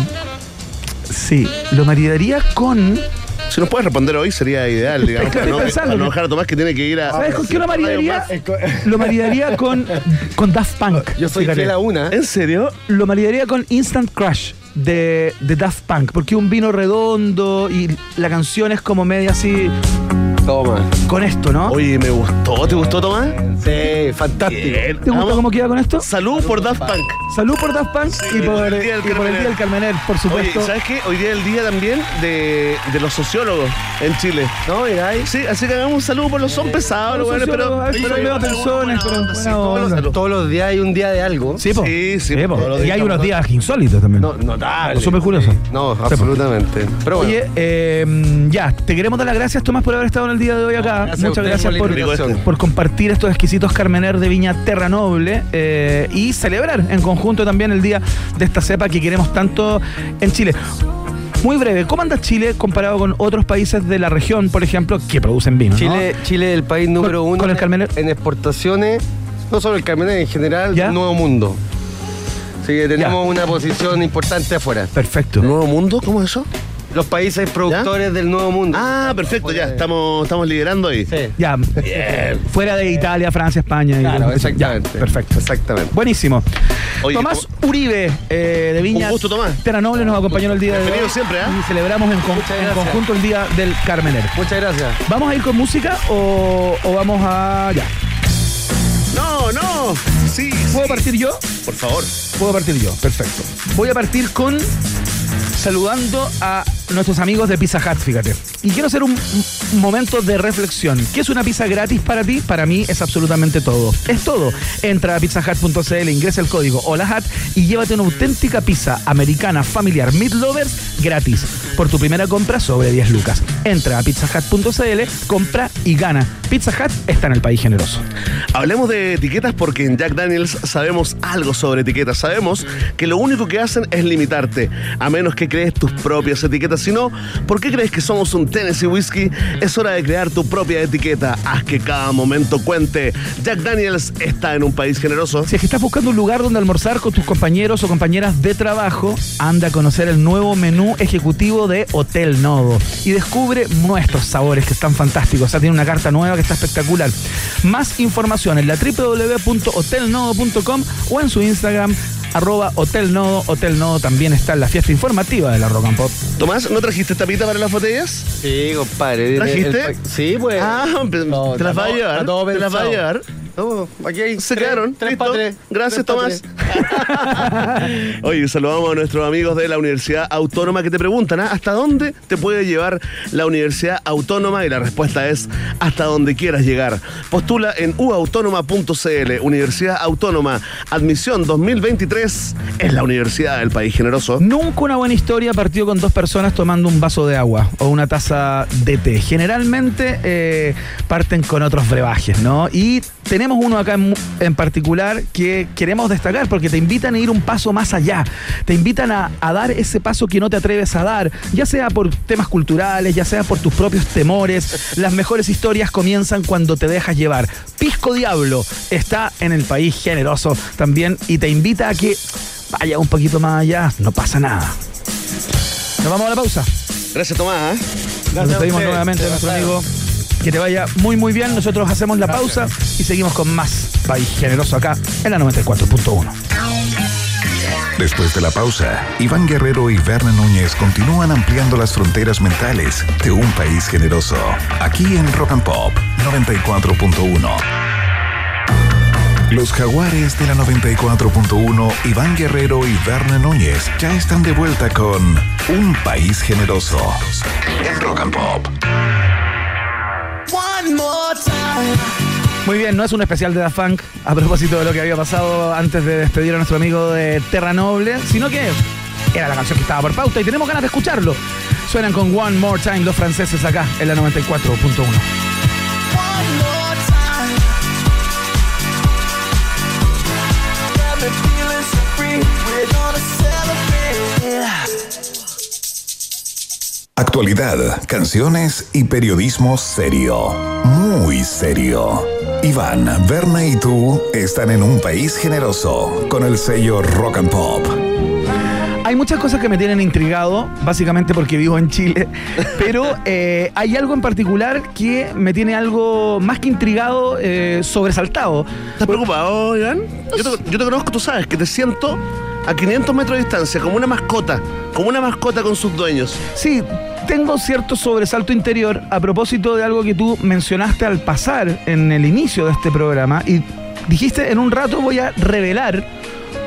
sí, lo maridaría con... Si nos puedes responder hoy sería ideal, digamos. Estoy para no, pensando. para no dejar a Tomás que tiene que ir a. ¿Sabes con qué lo maridaría? Lo maridaría con, con Daft Punk. Yo soy Fíjate. fiel a una. ¿En serio? Lo maridaría con Instant Crush de, de Daft Punk, porque un vino redondo y la canción es como media así Toma. con esto, ¿no? Oye, me gustó. ¿Te gustó, Tomás? Sí, fantástico. Bien. ¿Te gusta Vamos. cómo queda con esto? Salud por Daft Punk. Salud por Daft Punk y, por, el Día del y por el Carmener. Día del Carmener, por Oye, supuesto. ¿sabes qué? Hoy día es el día también de, de los sociólogos en Chile. No, mira ahí. Sí, así que hagamos un saludo por los son pesados, Los buenos, pero. personas, buena Sí, todos los onda. saludos. Todos los días hay un día de algo. Sí, po. Sí, sí, po. Y hay unos días insólitos también. No, notable. Súper curioso. No, absolutamente. Pero bueno. Oye, eh, ya, te queremos dar las gracias, Tomás, por haber estado en el día de hoy acá. Gracias Muchas gracias por compartir estos exquisitos Carmener de Viña Terra Noble eh, y celebrar en conjunto también el día de esta cepa que queremos tanto en Chile. Muy breve, ¿cómo anda Chile comparado con otros países de la región, por ejemplo, que producen vino? ¿no? Chile, Chile es el país número Con- uno con el en- Carmener. en exportaciones no solo el Carmenere, en general, ¿Ya? del Nuevo Mundo. Así que tenemos una posición importante afuera. Perfecto. ¿Nuevo mundo? ¿Cómo es eso? Los países productores del Nuevo Mundo. Ah, perfecto, ya, estamos, estamos liderando ahí. Sí. Ya, fuera de Italia, Francia, España. y- Claro, ya, exactamente. perfecto. Exactamente. Buenísimo. Oye, Tomás Uribe eh, de Viña. Un gusto, Tomás. Terra Noble nos acompañó el día de hoy. Bienvenido siempre, ¿ah? Y celebramos en, con- conjunto el día del Carmener. Muchas gracias. ¿Vamos a ir con música o, o vamos a. Ya. No, no. Sí, ¿Puedo partir yo? por favor. Puedo partir yo, perfecto. Voy a partir con saludando a nuestros amigos de Pizza Hut, fíjate. Y quiero hacer un, momento de reflexión. ¿Qué es una pizza gratis para ti? Para mí es absolutamente todo. Es todo. Entra a pizzahut.cl, ingresa el código HOLAHAT y llévate una auténtica pizza americana familiar Meat Lovers gratis por tu primera compra sobre 10 lucas. Entra a pizzahut.cl, compra y gana. Pizza Hut está en el país generoso. Hablemos de etiquetas porque en Jack Daniels sabemos algo sobre etiquetas. Sabemos que lo único que hacen es limitarte, a menos que crees tus propias etiquetas. Si no, ¿por qué crees que somos un Tennessee Whiskey? Es hora de crear tu propia etiqueta. Haz que cada momento cuente. Jack Daniels está en un país generoso. Si es que estás buscando un lugar donde almorzar con tus compañeros o compañeras de trabajo, anda a conocer el nuevo menú ejecutivo de Hotel Nodo y descubre nuestros sabores que están fantásticos. O sea, tiene una carta nueva que está espectacular. Más información en la www.hotelnodo.com o en su Instagram arroba Hotel Nodo. Hotel Nodo también está en la fiesta informativa de la Rock and Pop. Tomás, ¿no trajiste tapita para las botellas? Sí, compadre. ¿Trajiste? El- el- sí, pues. Ah, No, te las va a llevar. Te las va a llevar. No, aquí hay Se tres- quedaron. Tres pa' tres. Gracias, Tres Tomás. tres. Oye, saludamos a nuestros amigos de la Universidad Autónoma que te preguntan, ¿ah? ¿hasta dónde te puede llevar la Universidad Autónoma? Y la respuesta es, hasta donde quieras llegar. Postula en uautónoma.cl, Universidad Autónoma, admisión 2023, es la universidad del país generoso. Nunca una buena historia partió con dos personas tomando un vaso de agua o una taza de té. Generalmente eh, parten con otros brebajes, ¿no? Y tenemos uno acá en, en particular que queremos destacar porque te invitan a ir un paso más allá. Te invitan a, a dar ese paso que no te atreves a dar, ya sea por temas culturales, ya sea por tus propios temores. Las mejores historias comienzan cuando te dejas llevar. Pisco Diablo está en el país generoso también y te invita a que vaya un poquito más allá, no pasa nada. Nos vamos a la pausa. Gracias, Tomás. ¿eh? Nos despedimos nuevamente de nuestro amigo. Que te vaya muy muy bien. Nosotros hacemos la pausa y seguimos con más País Generoso acá en la 94.1. Después de la pausa, Iván Guerrero y Berna Núñez continúan ampliando las fronteras mentales de un país generoso. Aquí en Rock and Pop 94.1. Los jaguares de la 94.1, Iván Guerrero y Berna Núñez ya están de vuelta con Un País Generoso en Rock and Pop. Muy bien, no es un especial de Da Funk a propósito de lo que había pasado antes de despedir a nuestro amigo de Terra Noble, sino que era la canción que estaba por pauta y tenemos ganas de escucharlo. Suenan con One More Time los franceses acá en la 94.1. Actualidad, canciones y periodismo serio. Muy serio. Iván, Berna y tú están en un país generoso con el sello Rock and Pop. Hay muchas cosas que me tienen intrigado, básicamente porque vivo en Chile, pero eh, hay algo en particular que me tiene algo más que intrigado, eh, sobresaltado. ¿Estás preocupado, Iván? Yo te, yo te conozco, tú sabes, que te siento a 500 metros de distancia, como una mascota, como una mascota con sus dueños. Sí, tengo cierto sobresalto interior a propósito de algo que tú mencionaste al pasar en el inicio de este programa y dijiste en un rato voy a revelar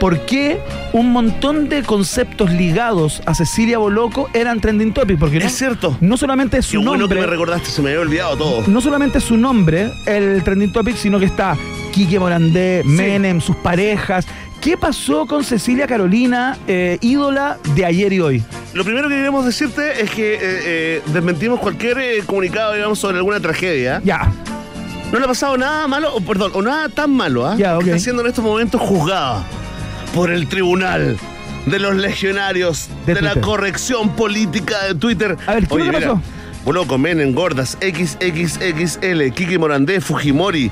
por qué un montón de conceptos ligados a Cecilia Boloco eran trending topic, porque no, Es cierto. no solamente es Qué su bueno nombre, que me recordaste, se me había olvidado todo. no solamente es su nombre el trending topic, sino que está Quique Morandé, Menem, sus parejas. ¿Qué pasó con Cecilia Carolina, eh, ídola de ayer y hoy? Lo primero que queremos decirte es que eh, eh, desmentimos cualquier comunicado, digamos, sobre alguna tragedia. Ya, No le ha pasado nada malo, o perdón, o nada tan malo, ¿ah? Ya, ok. Está siendo en estos momentos juzgada por el tribunal de los legionarios De de, la Twitter. corrección política de Twitter. A ver, ¿qué Oye, es lo que mira, pasó? Boloco, Menem, Gordas, XXXL, Kiki Morandé, Fujimori,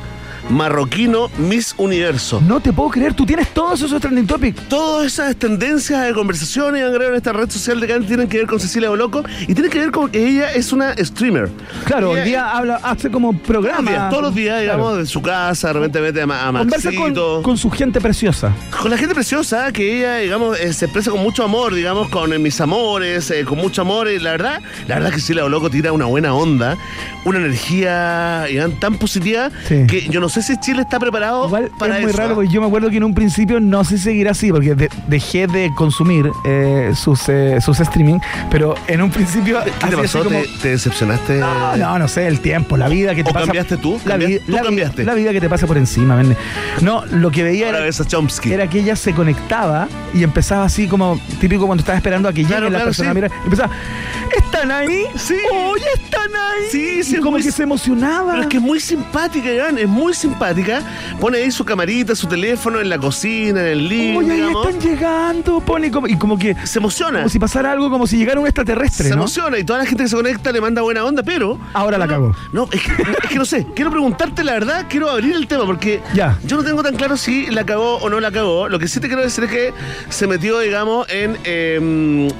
marroquino Miss Universo. No te puedo creer, tú tienes todos esos trending topics. Todas esas tendencias de conversación y en esta red social de Cannes tienen que ver con Cecilia Boloco y tiene que ver con que ella es una streamer. Claro, Ella- hoy día habla, hace como programa. días, todos los días, digamos, Claro. de su casa, de repente mete a, a Conversa con, con su gente preciosa. Con la gente preciosa, que ella, digamos, eh, se expresa con mucho amor, digamos, con eh, mis amores, eh, con mucho amor. Y la verdad, la verdad que sí, la loco tira una buena onda, una energía digamos, tan positiva Sí. que yo no sé si Chile está preparado Igual para es muy eso. raro porque yo me acuerdo que en un principio no sé si seguirá así porque de- dejé de consumir eh, sus, eh, sus streaming, pero en un principio ¿Qué te pasó? como- ¿Te, te decepcionaste? No, no, no sé, el tiempo, la vida que te ¿O pasa. cambiaste tú? La, vi- ¿Tú la cambiaste? la vida que te pasa por encima, vende. No, lo que veía Ahora era, ves a Chomsky. era que ella se conectaba y empezaba así como típico cuando estaba esperando a que llegue Claro, la claro, persona. sí. Mira, empezaba, ¿están ahí? Sí. ¡Oye, están ahí! Sí, sí, Y como muy- que se emocionaba. Pero es que es muy simpática, es muy simpática. Pone ahí su camarita, su teléfono en la cocina, en el living, Oye, ahí están llegando, pone como, y como que Se emociona. como si pasara algo como si llegara un extraterrestre, se ¿no? emociona y toda la gente que se conecta le manda buena onda, pero. Ahora la no, cagó. No, es que, es que no sé. Quiero preguntarte la verdad, quiero abrir el tema porque Ya. yo no tengo tan claro si la cagó o no la cagó. Lo que sí te quiero decir es que se metió, digamos, en, eh,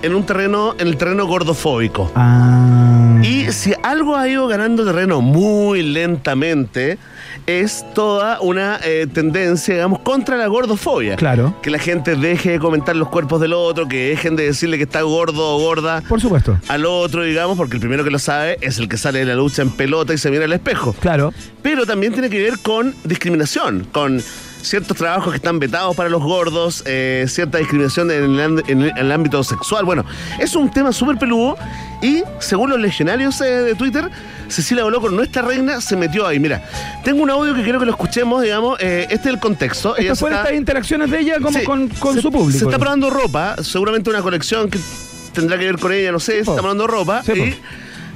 en un terreno, en el terreno gordofóbico. Ah. Y si algo ha ido ganando terreno muy lentamente, es toda una eh, tendencia, digamos, contra la gordofobia. Claro. Que la gente deje de comentar los cuerpos del otro, que dejen de decirle que está gordo o gorda Por supuesto. al otro, digamos, porque el primero que lo sabe es el que sale de la lucha en pelota y se mira al espejo. Claro. Pero también tiene que ver con discriminación, con ciertos trabajos que están vetados para los gordos, eh, cierta discriminación en el, and- en el- en el ámbito sexual. Bueno, es un tema súper peludo y según los legionarios eh, de Twitter, Cecilia Boloco, nuestra reina, se metió ahí. Mira, tengo un audio que quiero que lo escuchemos, digamos, eh, este es el contexto. Ella Estas se fueron está- estas interacciones de ella como Sí, con, con se- su público. Se está probando ropa, seguramente una colección que tendrá que ver con ella, no sé, se po. está probando ropa Sí,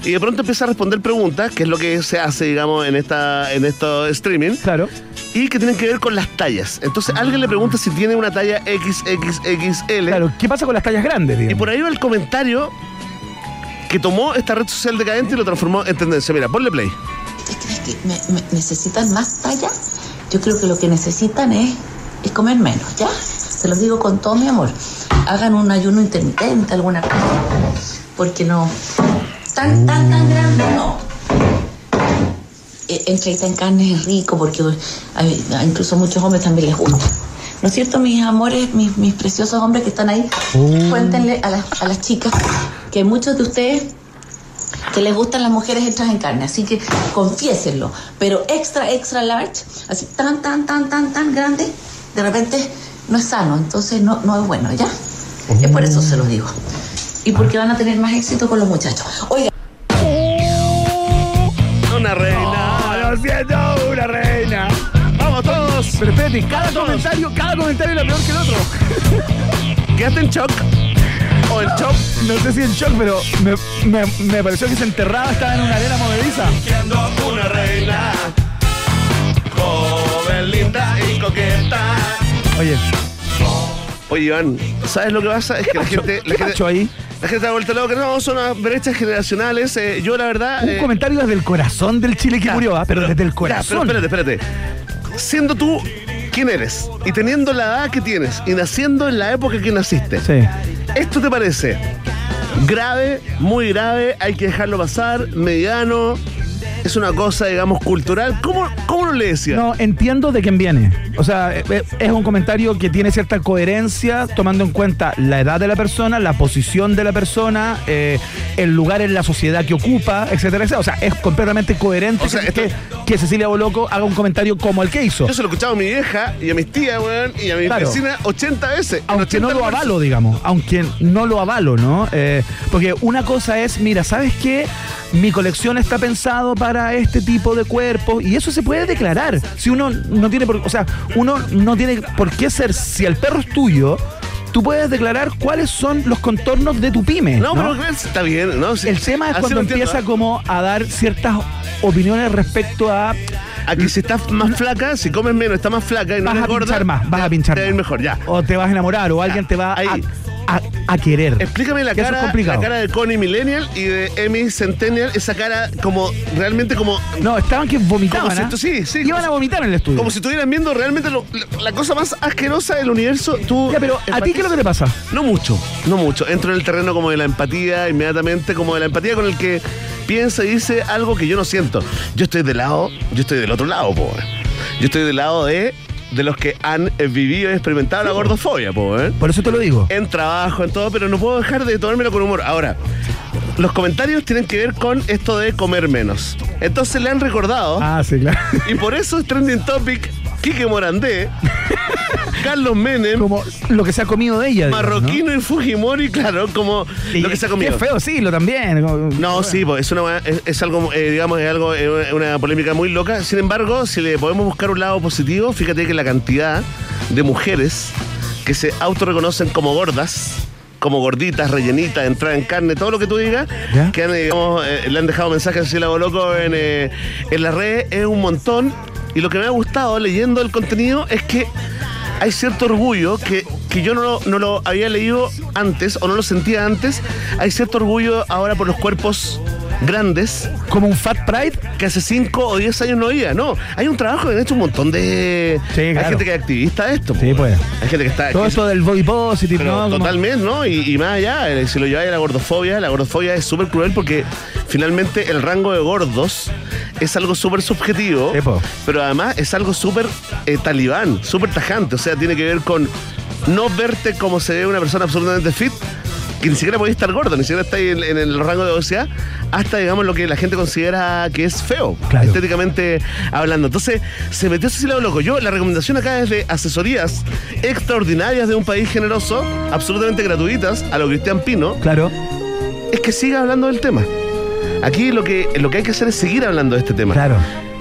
y, y de pronto empieza a responder preguntas, que es lo que se hace, digamos, en esta en esto streaming, Claro. y que tienen que ver con las tallas. Entonces alguien le pregunta si tiene una talla XXXL. Claro. ¿Qué pasa con las tallas grandes, Y digamos? por ahí va el comentario que tomó esta red social decadente y lo transformó en tendencia. Mira, ponle play. ¿Usted cree que me- me- necesitan más talla? Yo creo que lo que necesitan es, es comer menos, ¿ya? Se los digo con todo mi amor. Hagan un ayuno intermitente, alguna cosa. Porque no. Tan, tan, tan grande, no. Eh, Entreita en carne es rico porque hay- a incluso muchos hombres también les gusta. ¿No es cierto, mis amores, mis, mis preciosos hombres que están ahí? Cuéntenle a las, a las chicas que muchos de ustedes que les gustan las mujeres hechas en carne, así que confiésenlo, pero extra, extra large, así tan, tan, tan, tan, tan grande, de repente no es sano, entonces no, no es bueno, ¿ya? Es por eso se los digo. Y porque van a tener más éxito con los muchachos. Oiga. Una reina. ¡Oh, lo siento, una reina! Vamos todos. Pero espérate, cada comentario, cada comentario era peor que el otro. Quédate en shock. O en shock. No sé si en shock, pero me, me, me pareció que se enterraba, estaba en una arena movediza. Una reina. Joven, linda y coqueta. Oye, Oye, Iván, ¿sabes lo que pasa? Es que la gente, la ¿qué gente, ahí? la gente da vuelta loca. No, son unas brechas generacionales. Eh, yo, la verdad. Un eh, comentario desde el corazón del Chile que ya, murió, ¿ah? pero desde el ya, corazón. pero espérate, espérate. Siendo tú quién eres y teniendo la edad que tienes y naciendo en la época que naciste, Sí. ¿Esto te parece grave, muy grave? Hay que dejarlo pasar, mediano. Es una cosa, digamos, cultural. ¿Cómo, cómo no le decía? No, entiendo de quién viene. O sea, eh, eh, es un comentario que tiene cierta coherencia, tomando en cuenta la edad de la persona, la posición de la persona, eh, el lugar en la sociedad que ocupa, etcétera, etcétera. O sea, es completamente coherente O sea, que, esto- que- que Cecilia Boloco haga un comentario como el que hizo. Yo se lo he escuchado a mi vieja y a mis tías, weón, y a mi Claro. vecina 80 veces. Aunque 80 no lo avalo, digamos. Aunque no lo avalo, ¿no? Eh, porque una cosa es, mira, ¿sabes qué? Mi colección está pensado para este tipo de cuerpos y eso se puede declarar. Si uno no tiene por, o sea, uno no tiene por qué ser, si el perro es tuyo, tú puedes declarar cuáles son los contornos de tu pyme. No, ¿no? pero está bien, ¿no? Sí, El tema es cuando entiendo, empieza ¿eh? como a dar ciertas opiniones respecto a Aquí si estás más flaca, si comes menos, está más flaca y no vas a gorda. pinchar más, vas a pinchar Te va a ir mejor, ya. O te vas a enamorar, o alguien te va a, ahí. a, a querer. Explícame la Que eso es cara, complicado. la cara de Connie Millennial y de Emmy Centennial, esa cara como realmente como No, estaban que vomitaban. Si ¿ah? sí, sí, Iban a vomitar en el estudio. como si estuvieran viendo realmente lo- la, la cosa más asquerosa del universo. Tú Ya, pero ¿a ti qué es lo que te pasa? No mucho, no mucho. Entro en el terreno como de la empatía, inmediatamente, como de la empatía con el que piensa y dice algo que yo no siento. Yo estoy del lado, yo estoy del otro lado, po. eh. Yo estoy del lado de, de los que han eh, vivido y experimentado la gordofobia, po, eh. Por eso te lo digo. En trabajo, en todo, pero no puedo dejar de tomármelo con humor. Ahora, los comentarios tienen que ver con esto de comer menos. Entonces le han recordado, Ah, sí, claro. y por eso es trending topic, Quique Morandé, Carlos Menem, Como lo que se ha comido de ella. digamos, ¿no? Marroquino y Fujimori, claro, como Y lo que se ha comido. Qué feo, sí, lo también. como- No, sí, pues es, una, es, es algo, eh, digamos, es algo, eh, una, una polémica muy loca. Sin embargo, si le podemos buscar un lado positivo, fíjate que la cantidad de mujeres que se autorreconocen como gordas, como gorditas, rellenitas, entrada en carne, todo lo que tú digas, ¿Ya? que han, eh, digamos, eh, le han dejado mensajes así la loco en, eh, en las redes, es un montón. Y lo que me ha gustado leyendo el contenido es que hay cierto orgullo que, que yo no no lo había leído antes o no lo sentía antes. Hay cierto orgullo ahora por los cuerpos grandes Como un Fat Pride. que hace 5 o 10 años no había. No, hay un trabajo que han hecho un montón de... Sí, Hay claro. gente que es activista de esto. Sí, po. pues. Hay gente que está... Todo esto del body positive, pero ¿no? Como- totalmente, ¿no? Y, y más allá, eh, si lo lleváis a la gordofobia, la gordofobia es súper cruel porque finalmente el rango de gordos es algo súper subjetivo, pero además es algo súper eh, talibán, súper tajante. O sea, tiene que ver con no verte como se ve una persona absolutamente fit, que ni siquiera podéis estar gordo, ni siquiera estáis en, en el rango de obesidad, hasta digamos lo que la gente considera que es feo, Claro. estéticamente hablando. Entonces, se metió ese lado loco. Yo, la recomendación acá es de asesorías extraordinarias de un país generoso, absolutamente gratuitas, a lo Cristian Pino, Claro. es que siga hablando del tema. Aquí lo que, lo que hay que hacer es seguir hablando de este tema. Claro.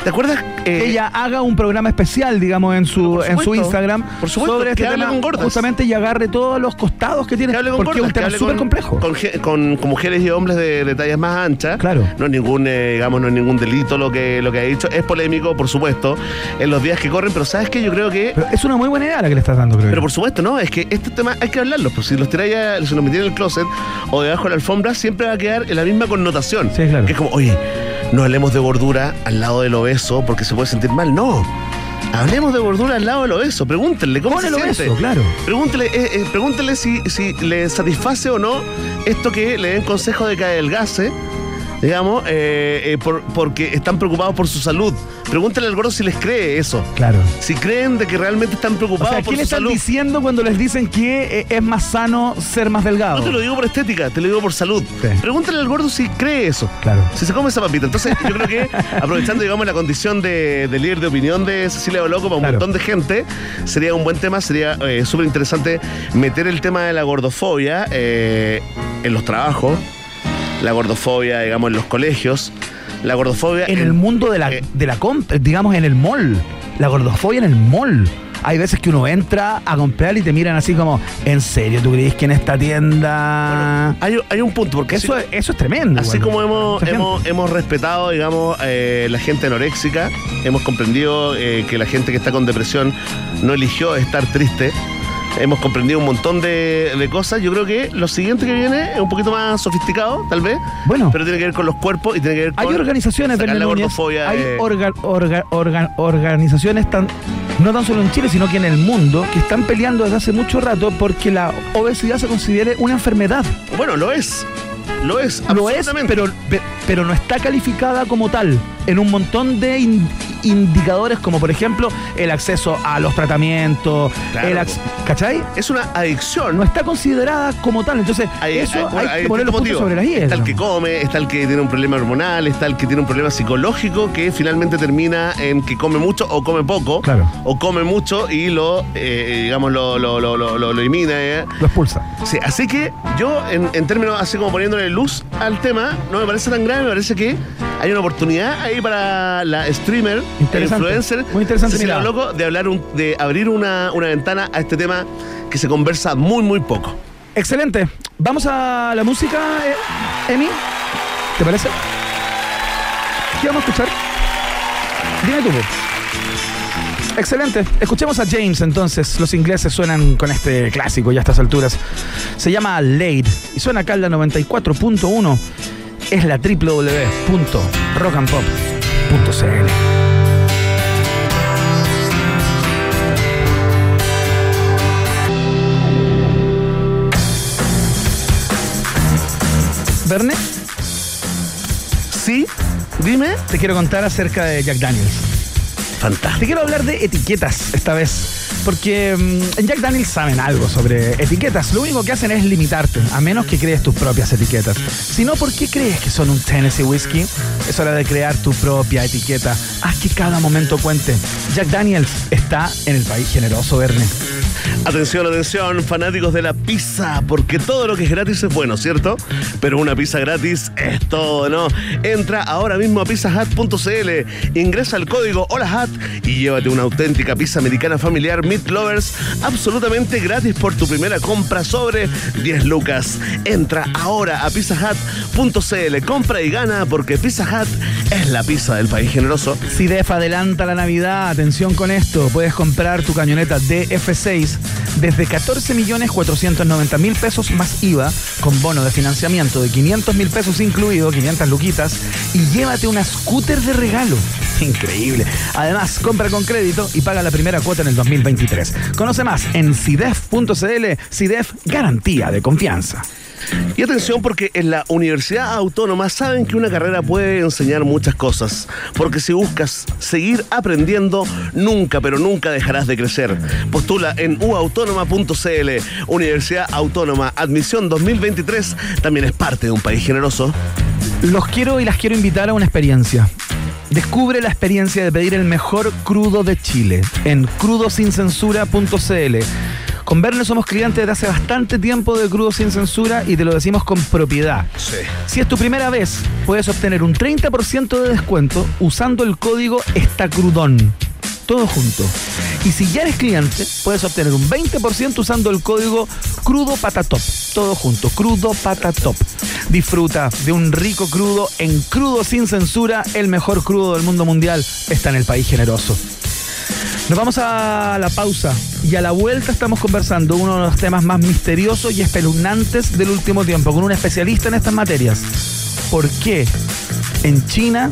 ¿Te acuerdas? eh, Que ella haga un programa especial, digamos, en su, en su. Instagram Por supuesto, sobre este que hable tema, justamente y agarre todos los costados que tiene, Que porque es un tema súper complejo. Con, con- con mujeres y hombres de, de tallas más anchas. Claro. No es ningún, eh, digamos, no es ningún delito lo que, lo que ha dicho. Es polémico, por supuesto, en los días que corren, pero ¿sabes qué? Yo creo que. Pero es una muy buena idea la que le estás dando, creo. Pero por supuesto, no, es que este tema hay que hablarlo. Pues si los tiráis, si los metéis en el closet o debajo de la alfombra, siempre va a quedar en la misma connotación. Sí, claro. Que es como, oye, no hablemos de gordura al lado del obeso porque se puede sentir mal. No. Hablemos de gordura al lado del obeso. Pregúntenle cómo se el obeso, siente. claro. Pregúntele, eh, eh, pregúntele si, si le satisface o no esto que le den consejo de que adelgace, digamos, eh, eh, por- porque están preocupados por su salud. Pregúntele al gordo si les cree eso. Claro. Si creen de que realmente están O preocupados sea, por ¿qué le su están salud. diciendo cuando les dicen que eh, es más sano ser más delgado? No te lo digo por estética, te lo digo por salud. Sí. Pregúntale al gordo si cree eso. Claro. Si se come esa papita. Entonces, yo creo que aprovechando, digamos, la condición de, de líder de opinión de Cecilia Boloco para un Claro. montón de gente, sería un buen tema, sería eh, súper interesante meter el tema de la gordofobia eh, en los trabajos, la gordofobia, digamos, en los colegios, la gordofobia En el mundo de la, eh, de la compra, digamos en el mall. La gordofobia en el mall. Hay veces que uno entra a comprar y te miran así como, ¿en serio tú crees que en esta tienda? hay, hay un punto, porque eso, así- eso es tremendo. Así igual. como hemos, hemos, hemos respetado, digamos, eh, la gente anoréxica, hemos comprendido eh, que la gente que está con depresión no eligió estar triste, hemos comprendido un montón de, de cosas. Yo creo que lo siguiente que viene es un poquito más sofisticado, tal vez, Bueno. pero tiene que ver con los cuerpos y tiene que ver con Hay organizaciones, la gordofobia. hay eh, orga- orga- orga- organizaciones tan, no tan solo en Chile, sino que en el mundo, que están peleando desde hace mucho rato porque la obesidad se considere una enfermedad. bueno, lo es. Lo es, Lo es, pero, pe- pero no está calificada como tal en un montón de indicadores, como por ejemplo el acceso a los tratamientos, Claro, el ac- ¿cachai? Es una adicción. No está considerada como tal. Entonces, eso hay, hay que poner los puntos motivos. sobre las IES. Está el que come, está el que tiene un problema hormonal, está el que tiene un problema psicológico que finalmente termina en que come mucho o come poco. Claro. O come mucho y lo, eh, digamos, lo, lo, lo, lo, lo- lo elimina. eh. Lo expulsa. Sí, así que yo, en, en términos así como poniéndole luz al tema, no me parece tan grave, me parece que hay una oportunidad ahí para la streamer, Interesante. influencer, Muy interesante Cecilia mirada. Loco, de hablar un, de abrir una, una ventana a este tema que se conversa muy, muy poco. Excelente. Vamos a la música, eh, Emi. ¿Te parece? ¿Qué vamos a escuchar? Dime tú. Excelente. Escuchemos a James entonces. Los ingleses suenan con este clásico ya a estas alturas. Se llama Lade y suena acá en la 94.1. Es la www.rockandpop.cl. Verne, Sí, dime. te quiero contar acerca de Jack Daniels. Fantástico. Te quiero hablar de etiquetas esta vez. Porque mm, en Jack Daniels saben algo sobre etiquetas. Lo único que hacen es limitarte, a menos que crees tus propias etiquetas. Si no, ¿por qué crees que son un Tennessee Whiskey? Es hora de crear tu propia etiqueta. Haz que cada momento cuente. Jack Daniels está en el país generoso, Verne. Atención, atención, fanáticos de la pizza, porque todo lo que es gratis es bueno, ¿cierto? Pero una pizza gratis es todo, ¿no? Entra ahora mismo a pizzahat.cl, ingresa el código HOLAHAT y llévate una auténtica pizza americana familiar Meat Lovers absolutamente gratis por tu primera compra sobre 10 lucas. Entra ahora a pizzahat.cl, compra y gana porque Pizza Hut es la pizza del país generoso. CIDEF adelanta la Navidad. Atención con esto. Puedes comprar tu camioneta DF6 desde 14 millones 490 mil pesos más IVA con bono de financiamiento de 500 mil pesos incluido, 500 luquitas, y llévate una scooter de regalo. Increíble. Además, compra con crédito y paga la primera cuota en el 2023. Conoce más en CIDEF.cl. CIDEF, garantía de confianza. Y atención porque en la Universidad Autónoma saben que una carrera puede enseñar muchas cosas. Porque si buscas seguir aprendiendo, nunca, pero nunca dejarás de crecer. Postula en uautónoma.cl. Universidad Autónoma, admisión 2023, también es parte de un país generoso. Los quiero y las quiero invitar a una experiencia. Descubre la experiencia de pedir el mejor crudo de Chile en crudosincensura.cl. Con Verne somos clientes desde hace bastante tiempo de Crudo Sin Censura y te lo decimos con propiedad. Sí. Si es tu primera vez, puedes obtener un 30% de descuento usando el código ESTACRUDON. Todo junto. Y si ya eres cliente, puedes obtener un 20% usando el código Crudo Patatop. Todo junto, Crudo Patatop. Disfruta de un rico crudo en Crudo Sin Censura. El mejor crudo del mundo mundial está en el país generoso. Nos vamos a la pausa y a la vuelta estamos conversando uno de los temas más misteriosos y espeluznantes del último tiempo con un especialista en estas materias. ¿Por qué en China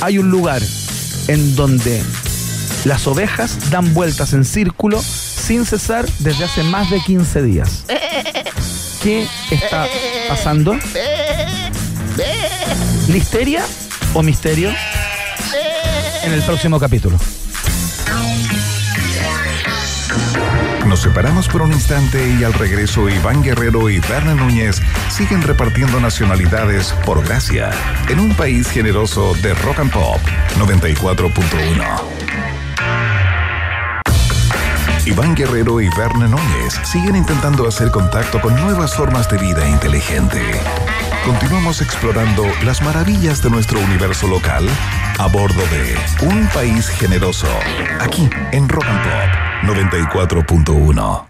hay un lugar en donde las ovejas dan vueltas en círculo sin cesar desde hace más de 15 días? ¿Qué está pasando? ¿Listeria o misterio? En el próximo capítulo. Nos separamos por un instante y al regreso Iván Guerrero y Berna Núñez siguen repartiendo nacionalidades por gracia en un país generoso de rock and pop 94.1. Iván Guerrero y Berna Núñez siguen intentando hacer contacto con nuevas formas de vida inteligente. Continuamos explorando las maravillas de nuestro universo local a bordo de Un País Generoso, aquí en Rock and Pop 94.1.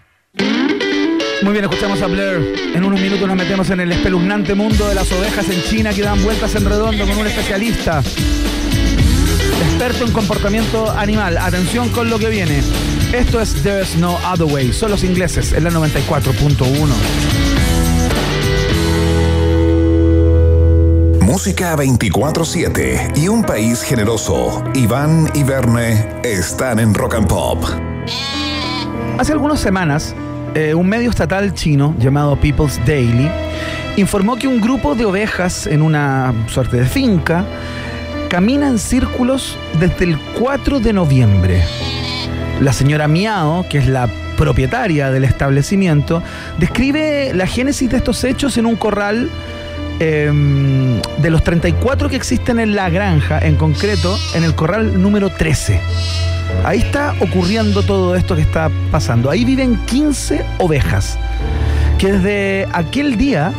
Muy bien, escuchamos a Blair. En unos minutos nos metemos en el espeluznante mundo de las ovejas en China que dan vueltas en redondo con un especialista. Experto en comportamiento animal. Atención con lo que viene. Esto es There's No Other Way. Son los ingleses en la 94.1. Música 24-7 y un país generoso. Iván y Verne están en Rock and Pop. Hace algunas semanas, eh, un medio estatal chino llamado People's Daily informó que un grupo de ovejas en una suerte de finca camina en círculos desde el 4 de noviembre. La señora Miao, que es la propietaria del establecimiento, describe la génesis de estos hechos en un corral eh, de los 34 que existen en la granja, en concreto en el corral número 13. Ahí está ocurriendo todo esto que está pasando. Ahí viven 15 ovejas que desde aquel día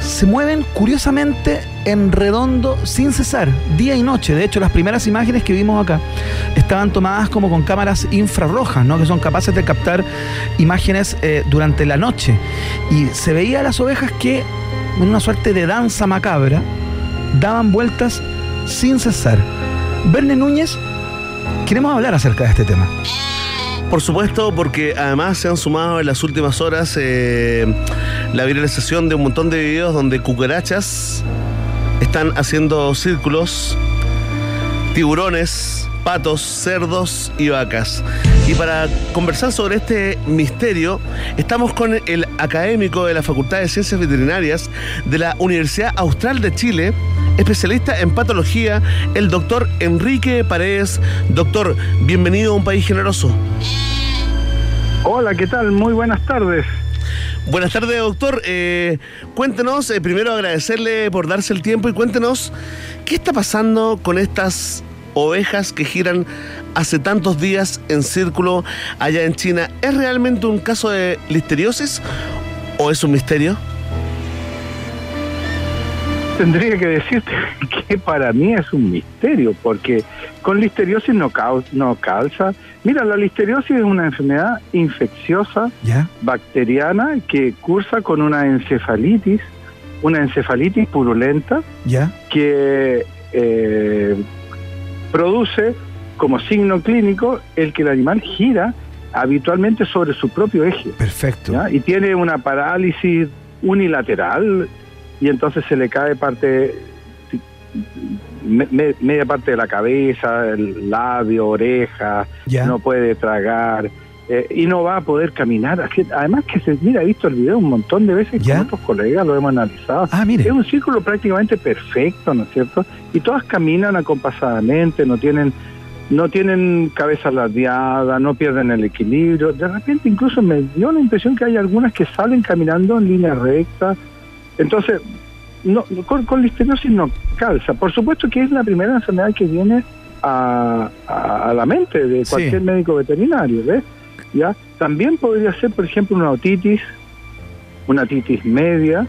se mueven curiosamente en redondo sin cesar, día y noche. De hecho, las primeras imágenes que vimos acá estaban tomadas como con cámaras infrarrojas, ¿no? que son capaces de captar imágenes eh, durante la noche. Y se veía a las ovejas que, en una suerte de danza macabra, daban vueltas sin cesar. Verne Núñez Queremos hablar acerca de este tema. Por supuesto, porque además se han sumado en las últimas horas eh, la viralización de un montón de videos donde cucarachas están haciendo círculos, tiburones, patos, cerdos y vacas. Y para conversar sobre este misterio, estamos con el académico de la Facultad de Ciencias Veterinarias de la Universidad Austral de Chile, especialista en patología, el doctor Enrique Paredes. Doctor, bienvenido a un país generoso. Hola, ¿qué tal? Muy buenas tardes. Buenas tardes, doctor. Eh, cuéntenos, eh, primero agradecerle por darse el tiempo y cuéntenos qué está pasando con estas ovejas que giran hace tantos días en círculo allá en China. ¿Es realmente un caso de listeriosis o es un misterio? Tendría que decirte que para mí es un misterio, porque con listeriosis no, no calza. Mira, la listeriosis es una enfermedad infecciosa, bacteriana, que cursa con una encefalitis, una encefalitis purulenta, ¿Ya? que eh, produce como signo clínico el que el animal gira habitualmente sobre su propio eje. Perfecto. Y tiene una parálisis unilateral y entonces se le cae parte, media parte de la cabeza, el labio, oreja, no puede tragar. Eh, y no va a poder caminar. Además que se mira, he visto el video un montón de veces con otros colegas, lo hemos analizado. Ah, es un círculo prácticamente perfecto, ¿no es cierto? Y todas caminan acompasadamente, no tienen no tienen cabeza ladeada, no pierden el equilibrio. De repente incluso me dio la impresión que hay algunas que salen caminando en línea recta. Entonces, no, con, con listeriosis no calza. Por supuesto que es la primera enfermedad que viene a, la mente de cualquier médico veterinario, ¿ves? ¿ya? También podría ser, por ejemplo, una otitis, una otitis media,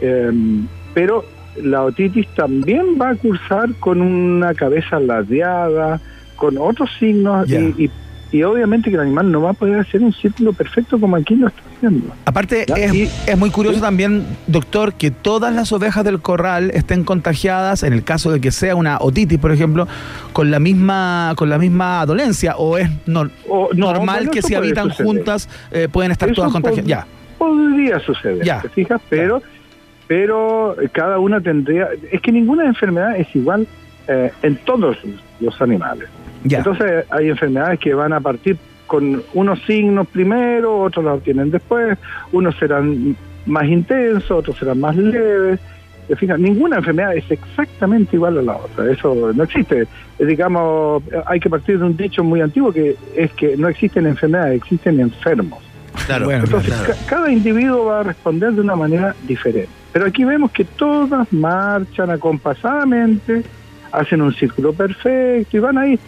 em, pero la otitis también va a cursar con una cabeza ladeada, con otros signos y, y, obviamente que el animal no va a poder hacer un círculo perfecto como aquí lo está haciendo. Aparte, es, es, muy curioso también, doctor, que todas las ovejas del corral estén contagiadas, en el caso de que sea una otitis, por ejemplo, con la misma con la misma dolencia, o es normal que si habitan juntas eh, pueden estar todas contagiadas. ya. Podría suceder, ya. ¿te fijas? Pero, pero cada una tendría... Es que ninguna enfermedad es igual eh, en todos los animales. Entonces hay enfermedades que van a partir con unos signos primero, otros los tienen después, unos serán más intensos, otros serán más leves. Fíjate, ninguna enfermedad es exactamente igual a la otra, eso no existe. Digamos, hay que partir de un dicho muy antiguo que es que no existen enfermedades, existen enfermos. Claro, Entonces, cada individuo va a responder de una manera diferente. Pero aquí vemos que todas marchan acompasadamente, hacen un círculo perfecto y van ahí.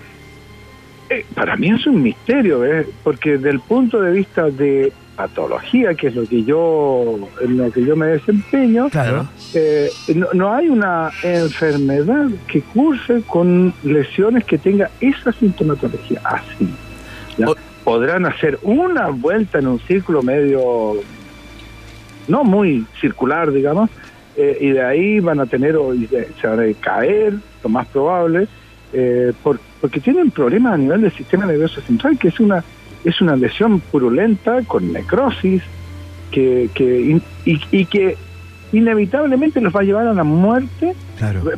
Eh, para mí es un misterio, ¿eh? porque desde el punto de vista de patología, que es lo que yo en lo que yo me desempeño, eh, no, hay una enfermedad que curse con lesiones que tenga esa sintomatología así. Podrán hacer una vuelta en un círculo medio, no muy circular, digamos, eh, y de ahí van a tener, o se van a caer, lo más probable, eh, porque tienen problemas a nivel del sistema nervioso central, que es una es una lesión purulenta con necrosis, que, que y, que inevitablemente los va a llevar a la muerte.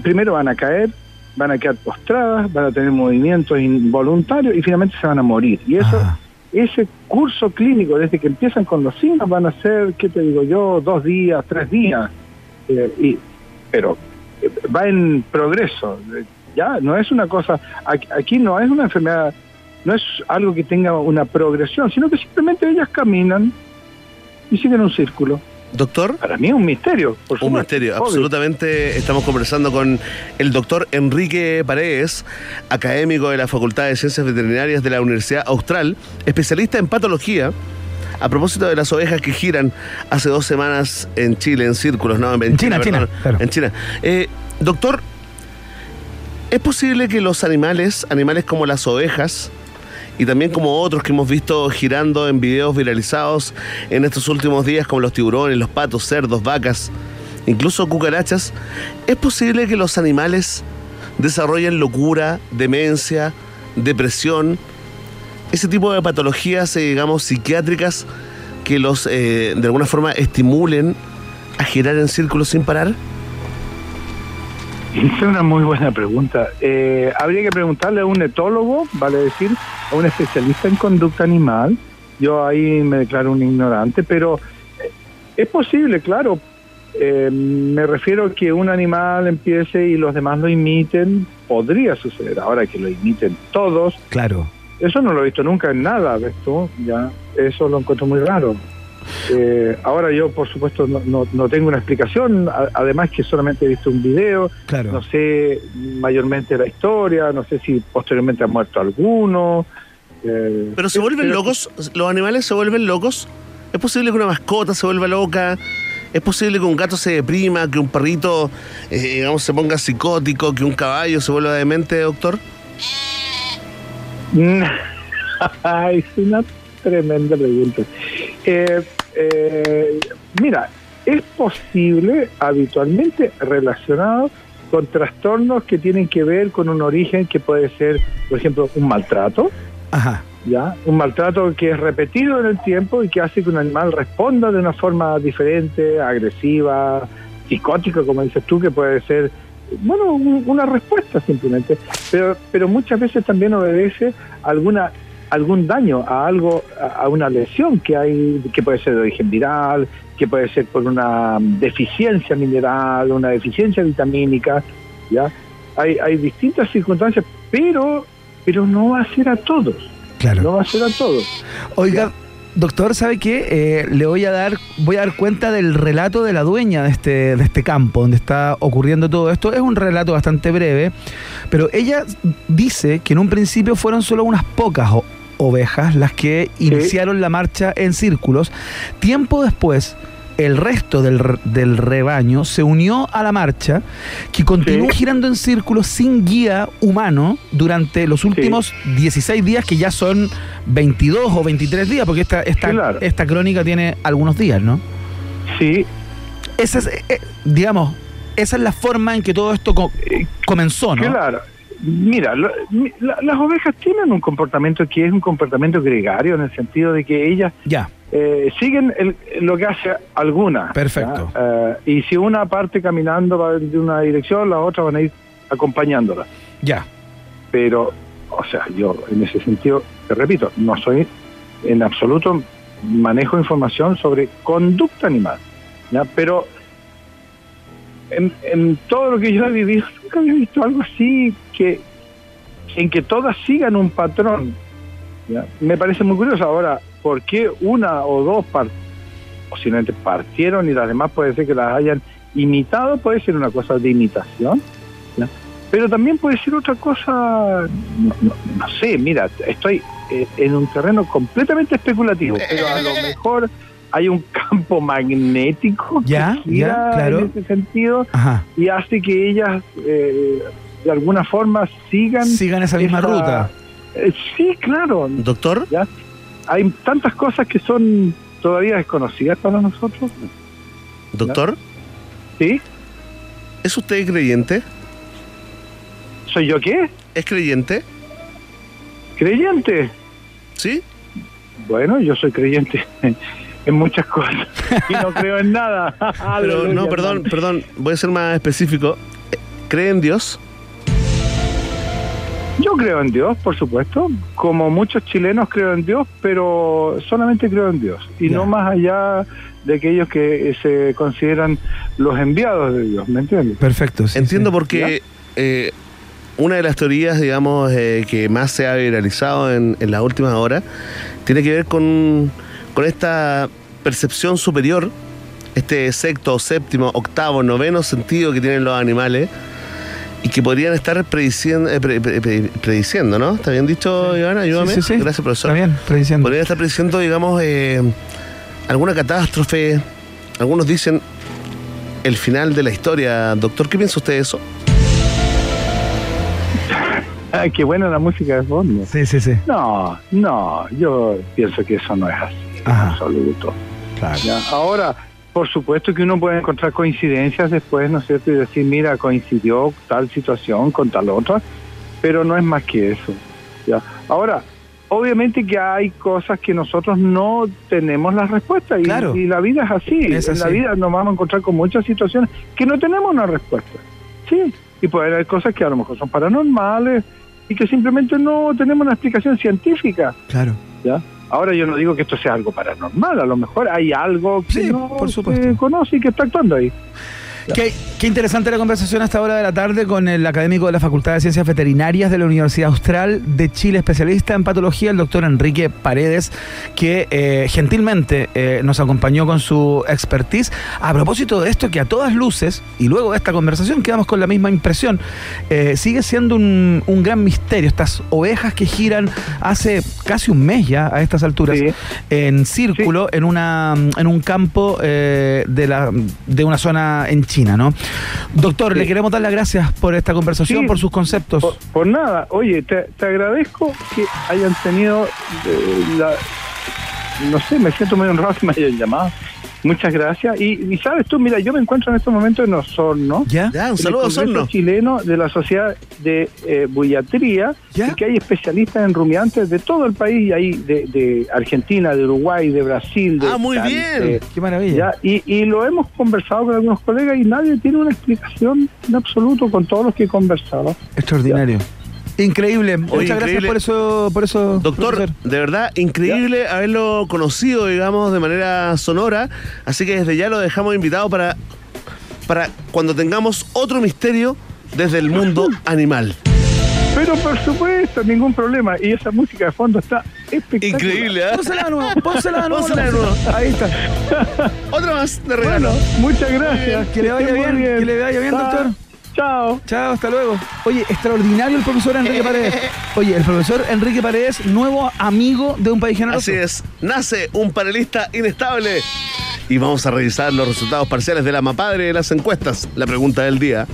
Primero van a caer, van a quedar postradas, van a tener movimientos involuntarios y finalmente se van a morir. Y eso, ese curso clínico, desde que empiezan con los signos, van a ser, ¿qué te digo yo?, dos días, tres días. Eh, y, pero va en progreso. Ya, no es una cosa, aquí no es una enfermedad, no es algo que tenga una progresión, sino que simplemente ellas caminan y siguen un círculo. Doctor. Para mí es un misterio. Por un misterio, absolutamente. Estamos conversando con el doctor Enrique Paredes, académico de la Facultad de Ciencias Veterinarias de la Universidad Austral, especialista en patología. A propósito de las ovejas que giran hace dos semanas en Chile, en círculos, ¿no? En, China, China, En China. Eh, doctor, ¿es posible que los animales, animales como las ovejas, y también como otros que hemos visto girando en videos viralizados en estos últimos días, como los tiburones, los patos, cerdos, vacas, incluso cucarachas, ¿es posible que los animales desarrollen locura, demencia, depresión, ese tipo de patologías, eh, digamos, psiquiátricas que los, eh, de alguna forma, estimulen a girar en círculos sin parar? Es una muy buena pregunta. Eh, habría que preguntarle a un etólogo, vale decir, a un especialista en conducta animal. Yo ahí me declaro un ignorante, pero eh, es posible, claro. Eh, me refiero a que un animal empiece y los demás lo imiten, podría suceder. Ahora que lo imiten todos, Claro. eso no lo he visto nunca en nada, ¿ves tú? Ya, eso lo encuentro muy raro. Eh, ahora yo, por supuesto, no, no, no tengo una explicación, además que solamente he visto un video, Claro. no sé mayormente la historia, no sé si posteriormente ha muerto alguno. eh, Pero se vuelven pero- locos, los animales se vuelven locos. Es posible que una mascota se vuelva loca. Es posible que un gato se deprima, que un perrito, eh, digamos, se ponga psicótico, que un caballo se vuelva demente, doctor. Ay, es una tremenda pregunta. Eh, eh, mira, es posible habitualmente relacionado con trastornos que tienen que ver con un origen que puede ser, por ejemplo, un maltrato, Ajá. ¿ya? Un maltrato que es repetido en el tiempo y que hace que un animal responda de una forma diferente, agresiva, psicótica, como dices tú, que puede ser, bueno, un- una respuesta simplemente, pero, pero muchas veces también obedece a alguna algún daño a algo a una lesión que hay que puede ser de origen viral que puede ser por una deficiencia mineral una deficiencia vitamínica ya hay hay distintas circunstancias pero pero no va a ser a todos Claro. no va a ser a todos. Oiga, doctor, ¿sabe qué? Eh, le voy a dar, voy a dar cuenta del relato de la dueña de este, de este campo donde está ocurriendo todo esto. Es un relato bastante breve, pero ella dice que en un principio fueron solo unas pocas o- ovejas las que iniciaron la marcha en círculos. Tiempo después, el resto del, del rebaño se unió a la marcha, que continuó Sí. girando en círculos sin guía humano durante los últimos 16 días, que ya son 22 o 23 días, porque esta, esta, Claro. esta crónica tiene algunos días, ¿no? Sí, Esa es, eh, digamos, esa es la forma en que todo esto co- comenzó, ¿no? claro. Mira, lo- la- las ovejas tienen un comportamiento que es un comportamiento gregario en el sentido de que ellas Ya, eh, siguen el- lo que hace alguna. Perfecto. Eh, y si una parte caminando va de una dirección, las otras van a ir acompañándola. ya. Pero, o sea, yo en ese sentido, te repito, no soy en absoluto manejo información sobre conducta animal, ¿ya? Pero en, en todo lo que yo he vivido, nunca había visto algo así que en que todas sigan un patrón. ¿ya? Me parece muy curioso. Ahora, ¿por qué una o dos posiblemente partieron y las demás puede ser que las hayan imitado? Puede ser una cosa de imitación. ¿ya? Pero también puede ser otra cosa, no, no- no sé, mira, estoy eh, en un terreno completamente especulativo, pero a lo mejor hay un campo magnético Ya, que gira ya, claro. en ese sentido Ajá. y hace que ellas eh, de alguna forma sigan Sigan esa misma ruta. Eh, sí, claro. Doctor, ¿ya? Hay tantas cosas que son todavía desconocidas para nosotros. doctor, ¿Sí? ¿es usted creyente? ¿Soy yo qué? ¿Es creyente? ¿Creyente? ¿Sí? Bueno, yo soy creyente en muchas cosas y no creo en nada. Pero no, perdón, perdón, voy a ser más específico. ¿Cree en Dios? Yo creo en Dios, por supuesto. Como muchos chilenos creo en Dios, pero solamente creo en Dios. Y no más allá de aquellos que eh, se consideran los enviados de Dios, ¿me entiendes? Perfecto. sí, Entiendo sí. porque eh, una de las teorías, digamos, eh, que más se ha viralizado en, en las últimas horas tiene que ver con, con esta percepción superior, este sexto, séptimo, octavo, noveno sentido que tienen los animales y que podrían estar prediciendo, eh, pre- pre- pre- prediciendo ¿no? ¿Está bien dicho, Ivana? Ayúdame. Sí, sí, sí. Gracias, profesor. Está bien, prediciendo. Podrían estar prediciendo, digamos, eh, alguna catástrofe. Algunos dicen el final de la historia. Doctor, ¿qué piensa usted de eso? Ah, qué buena la música de fondo. Sí, sí, sí. No, no, yo pienso que eso no es así, en Ajá. absoluto. Claro. ¿ya? Ahora, por supuesto que uno puede encontrar coincidencias después, ¿no es cierto? Y decir, mira, coincidió tal situación con tal otra, pero no es más que eso. ¿ya? Ahora, obviamente que hay cosas que nosotros no tenemos las respuestas y, Claro. y la vida es así. Es En la así. vida nos vamos a encontrar con muchas situaciones que no tenemos una respuesta. Sí, y puede haber cosas que a lo mejor son paranormales y que simplemente no tenemos una explicación científica. Claro. ¿ya? Ahora yo no digo que esto sea algo paranormal, a lo mejor hay algo que Sí, no por supuesto. se conoce y que está actuando ahí. Qué, qué interesante la conversación a esta hora de la tarde con el académico de la Facultad de Ciencias Veterinarias de la Universidad Austral de Chile, especialista en patología, el doctor Enrique Paredes, que eh, gentilmente eh, nos acompañó con su expertise. A propósito de esto, que a todas luces, y luego de esta conversación quedamos con la misma impresión, eh, sigue siendo un, un gran misterio. Estas ovejas que giran hace casi un mes ya a estas alturas Sí. en círculo en una en un campo de la de una zona en China, ¿no? Doctor, Sí. le queremos dar las gracias por esta conversación, Sí. por sus conceptos. Por, por nada, oye, te, te agradezco que hayan tenido eh, la... No sé, me siento muy honrado que me hayan llamado. Muchas gracias. Y, y sabes tú, mira, yo me encuentro en este momento en Osorno. ¿Ya? Ya, un saludo a el Congreso Osorno. chileno de la Sociedad de eh, Bullatría, ¿Ya? y que hay especialistas en rumiantes de todo el país, y hay de, de Argentina, de Uruguay, de Brasil. De Ah, muy bien. de- Qué maravilla. ya, y, y lo hemos conversado con algunos colegas y nadie tiene una explicación en absoluto con todos los que he conversado. Extraordinario. Increíble. Muchas gracias por eso, por eso. Doctor, profesor. de verdad, increíble haberlo conocido, digamos, de manera sonora. Así que desde ya lo dejamos invitado para, para cuando tengamos otro misterio desde el mundo animal. Pero por supuesto, ningún problema. Y esa música de fondo está espectacular. Increíble, ¿eh? Pónsela de nuevo, pónsela de nuevo. Pónsela de la nuevo. Ahí está. Otra más de regalo. Bueno, muchas gracias. Que le vaya bien, que le vaya bien, doctor. Chao. Chao, hasta luego. Oye, extraordinario el profesor Enrique Paredes. Oye, el profesor Enrique Paredes, nuevo amigo de un país generoso. Así es, nace un panelista inestable. Y vamos a revisar los resultados parciales de la mapadre de las encuestas. La pregunta del día.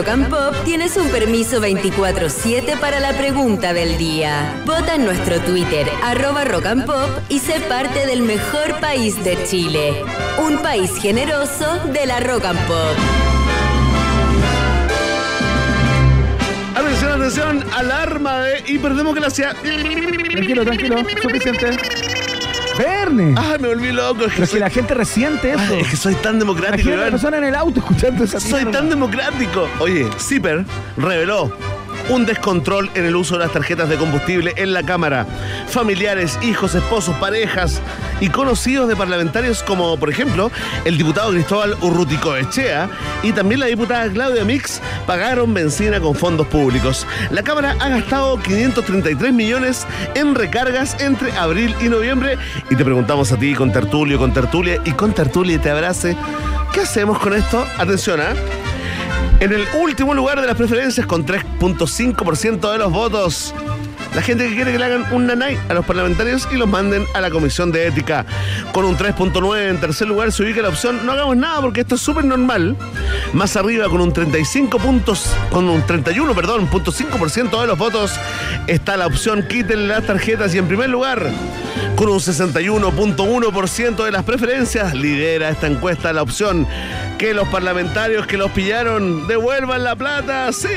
Rock and Pop tienes un permiso 24-7 para la pregunta del día. Vota en nuestro Twitter, arroba Rock and Pop, y sé parte del mejor país de Chile. Un país generoso de la Rock and Pop. Atención, atención, alarma de hiperdemocracia. Tranquilo, tranquilo, suficiente. Verne. Ay, me volví loco. Es que, Pero es que soy, la gente resiente eso. Ay, es que soy tan democrático. La Iván. persona en el auto escuchando esa Soy mierda. tan democrático. Oye, Zipper reveló un descontrol en el uso de las tarjetas de combustible en la Cámara. Familiares, hijos, esposos, parejas y conocidos de parlamentarios como, por ejemplo, el diputado Cristóbal Urrutico Echea y también la diputada Claudia Mix pagaron benzina con fondos públicos. La Cámara ha gastado 533 millones en recargas entre abril y noviembre y te preguntamos a ti con Tertulio, con Tertulia y con Tertulia te abrace. ¿Qué hacemos con esto? Atención, ¿ah? En el último lugar de las preferencias, con 3.5% de los votos. La gente que quiere que le hagan un nanay a los parlamentarios y los manden a la Comisión de Ética. Con un 3.9 en tercer lugar se ubica la opción no hagamos nada porque esto es súper normal. Más arriba con un 35 puntos, con un 31, perdón, punto 5% de los votos está la opción quítenle las tarjetas y en primer lugar con un 61.1% de las preferencias lidera esta encuesta la opción que los parlamentarios que los pillaron devuelvan la plata. Sí,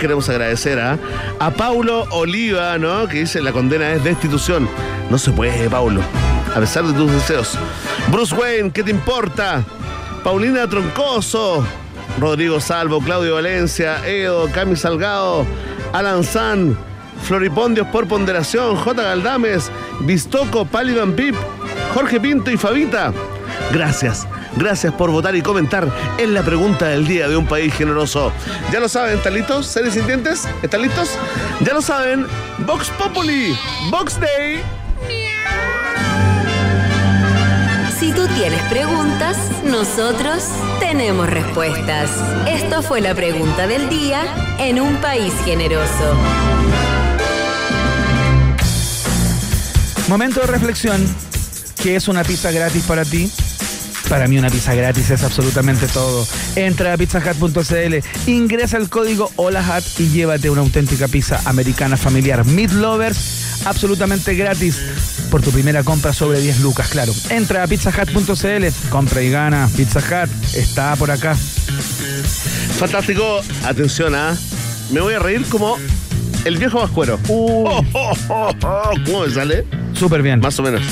queremos agradecer a, a Paulo Oliva, ¿no? Que dice la condena es destitución. No se puede, Paulo, a pesar de tus deseos. Bruce Wayne, ¿qué te importa? Paulina Troncoso, Rodrigo Salvo, Claudio Valencia, Edo, Cami Salgado, Alan San, Floripondios por ponderación, J. Galdames, Bistoco, Palivan Pip, Jorge Pinto y Fabita. Gracias, gracias por votar y comentar en la pregunta del día de un país generoso. Ya lo saben, ¿están listos? ¿Seres sintientes? ¿Están listos? Ya lo saben, Vox Populi, Vox Day. Si tú tienes preguntas, nosotros tenemos respuestas. Esto fue la pregunta del día en un país generoso. Momento de reflexión. ¿Qué es una pizza gratis para ti? Para mí una pizza gratis es absolutamente todo. Entra a pizzahut.cl, ingresa el código HOLAHAT y llévate una auténtica pizza americana familiar Meat Lovers absolutamente gratis por tu primera compra sobre 10 lucas, claro. Entra a pizzahut.cl, compra y gana. Pizza Hut está por acá. Fantástico. Atención, ¿ah? Me voy a reír como el viejo vascuero. Oh, oh, oh, oh. ¿Cómo me sale? Súper bien. Más o menos.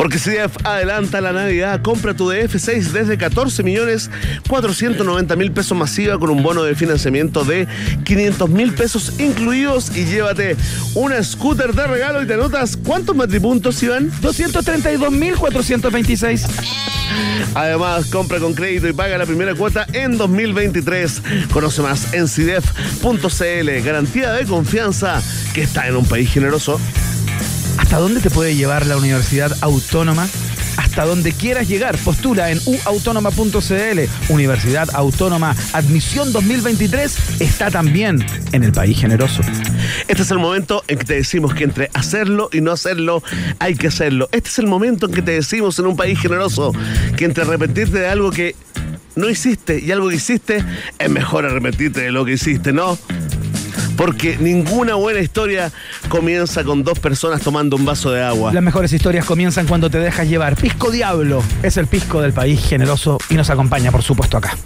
Porque CDF adelanta la Navidad, compra tu DF6 desde 14 millones 490 mil pesos masiva con un bono de financiamiento de 500 mil pesos incluidos y llévate una scooter de regalo y te anotas ¿cuántos matripuntos, Iván? 232.426. Además, compra con crédito y paga la primera cuota en 2023. Conoce más en CIDEF.cl. Garantía de confianza que está en un país generoso. ¿Hasta dónde te puede llevar la Universidad Autónoma? Hasta donde quieras llegar, postula en uautónoma.cl. Universidad Autónoma Admisión 2023 está también en el país generoso. Este es el momento en que te decimos que entre hacerlo y no hacerlo hay que hacerlo. Este es el momento en que te decimos en un país generoso que entre arrepentirte de algo que no hiciste y algo que hiciste es mejor arrepentirte de lo que hiciste, ¿no? Porque ninguna buena historia comienza con dos personas tomando un vaso de agua. Las mejores historias comienzan cuando te dejas llevar. Pisco Diablo es el pisco del país generoso y nos acompaña, por supuesto, acá.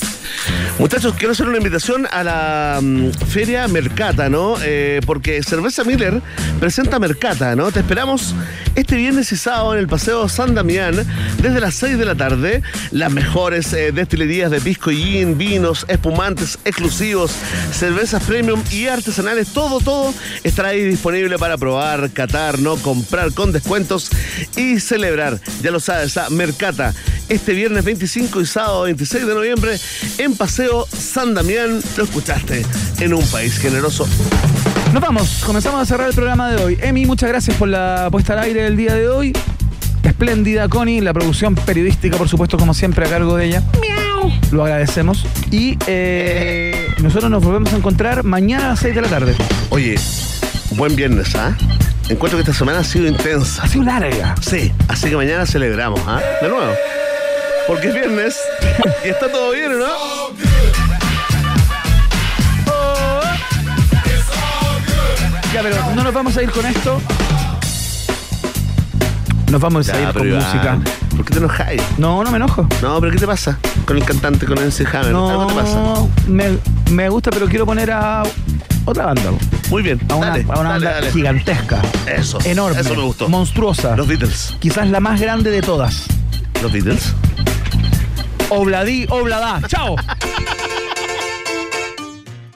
Muchachos, quiero hacer una invitación a la mm, feria Mercata, ¿no? Eh, porque Cerveza Miller presenta Mercata, ¿no? Te esperamos este viernes y sábado en el Paseo San Damián desde las 6 de la tarde. Las mejores eh, destilerías de pisco y gin, vinos, espumantes exclusivos, cervezas premium y artesanales, todo, todo estará ahí disponible para probar, catar, ¿no? Comprar con descuentos y celebrar. Ya lo sabes, a Mercata este viernes 25 y sábado 26 de noviembre en Paseo San Damián. Lo escuchaste en un país generoso. Nos vamos, comenzamos a cerrar el programa de hoy. Emi, muchas gracias por la puesta al aire del día de hoy. Espléndida Connie, la producción periodística, por supuesto, como siempre, a cargo de ella. Miau. Lo agradecemos. Y eh, nosotros nos volvemos a encontrar mañana a las 6 de la tarde. Oye, buen viernes, ¿ah? Encuentro que esta semana ha sido intensa. Ha sido larga. Sí, así que mañana celebramos, ¿ah? De nuevo. Porque es viernes y está todo bien, ¿no? Ya, pero no nos vamos a ir con esto. Nos vamos a ir con música. ¿Por qué te enojáis? No, no me enojo. No, pero ¿qué te pasa con el cantante, con MC Hammer? No, ¿Algo te pasa? Me, me gusta, pero quiero poner a otra banda. Muy bien, A una, dale, a una dale, banda dale. gigantesca. Eso, Enorme. eso me gustó. Monstruosa. Los Beatles. Quizás la más grande de todas. Los Beatles. Obladí, oblada. Chao.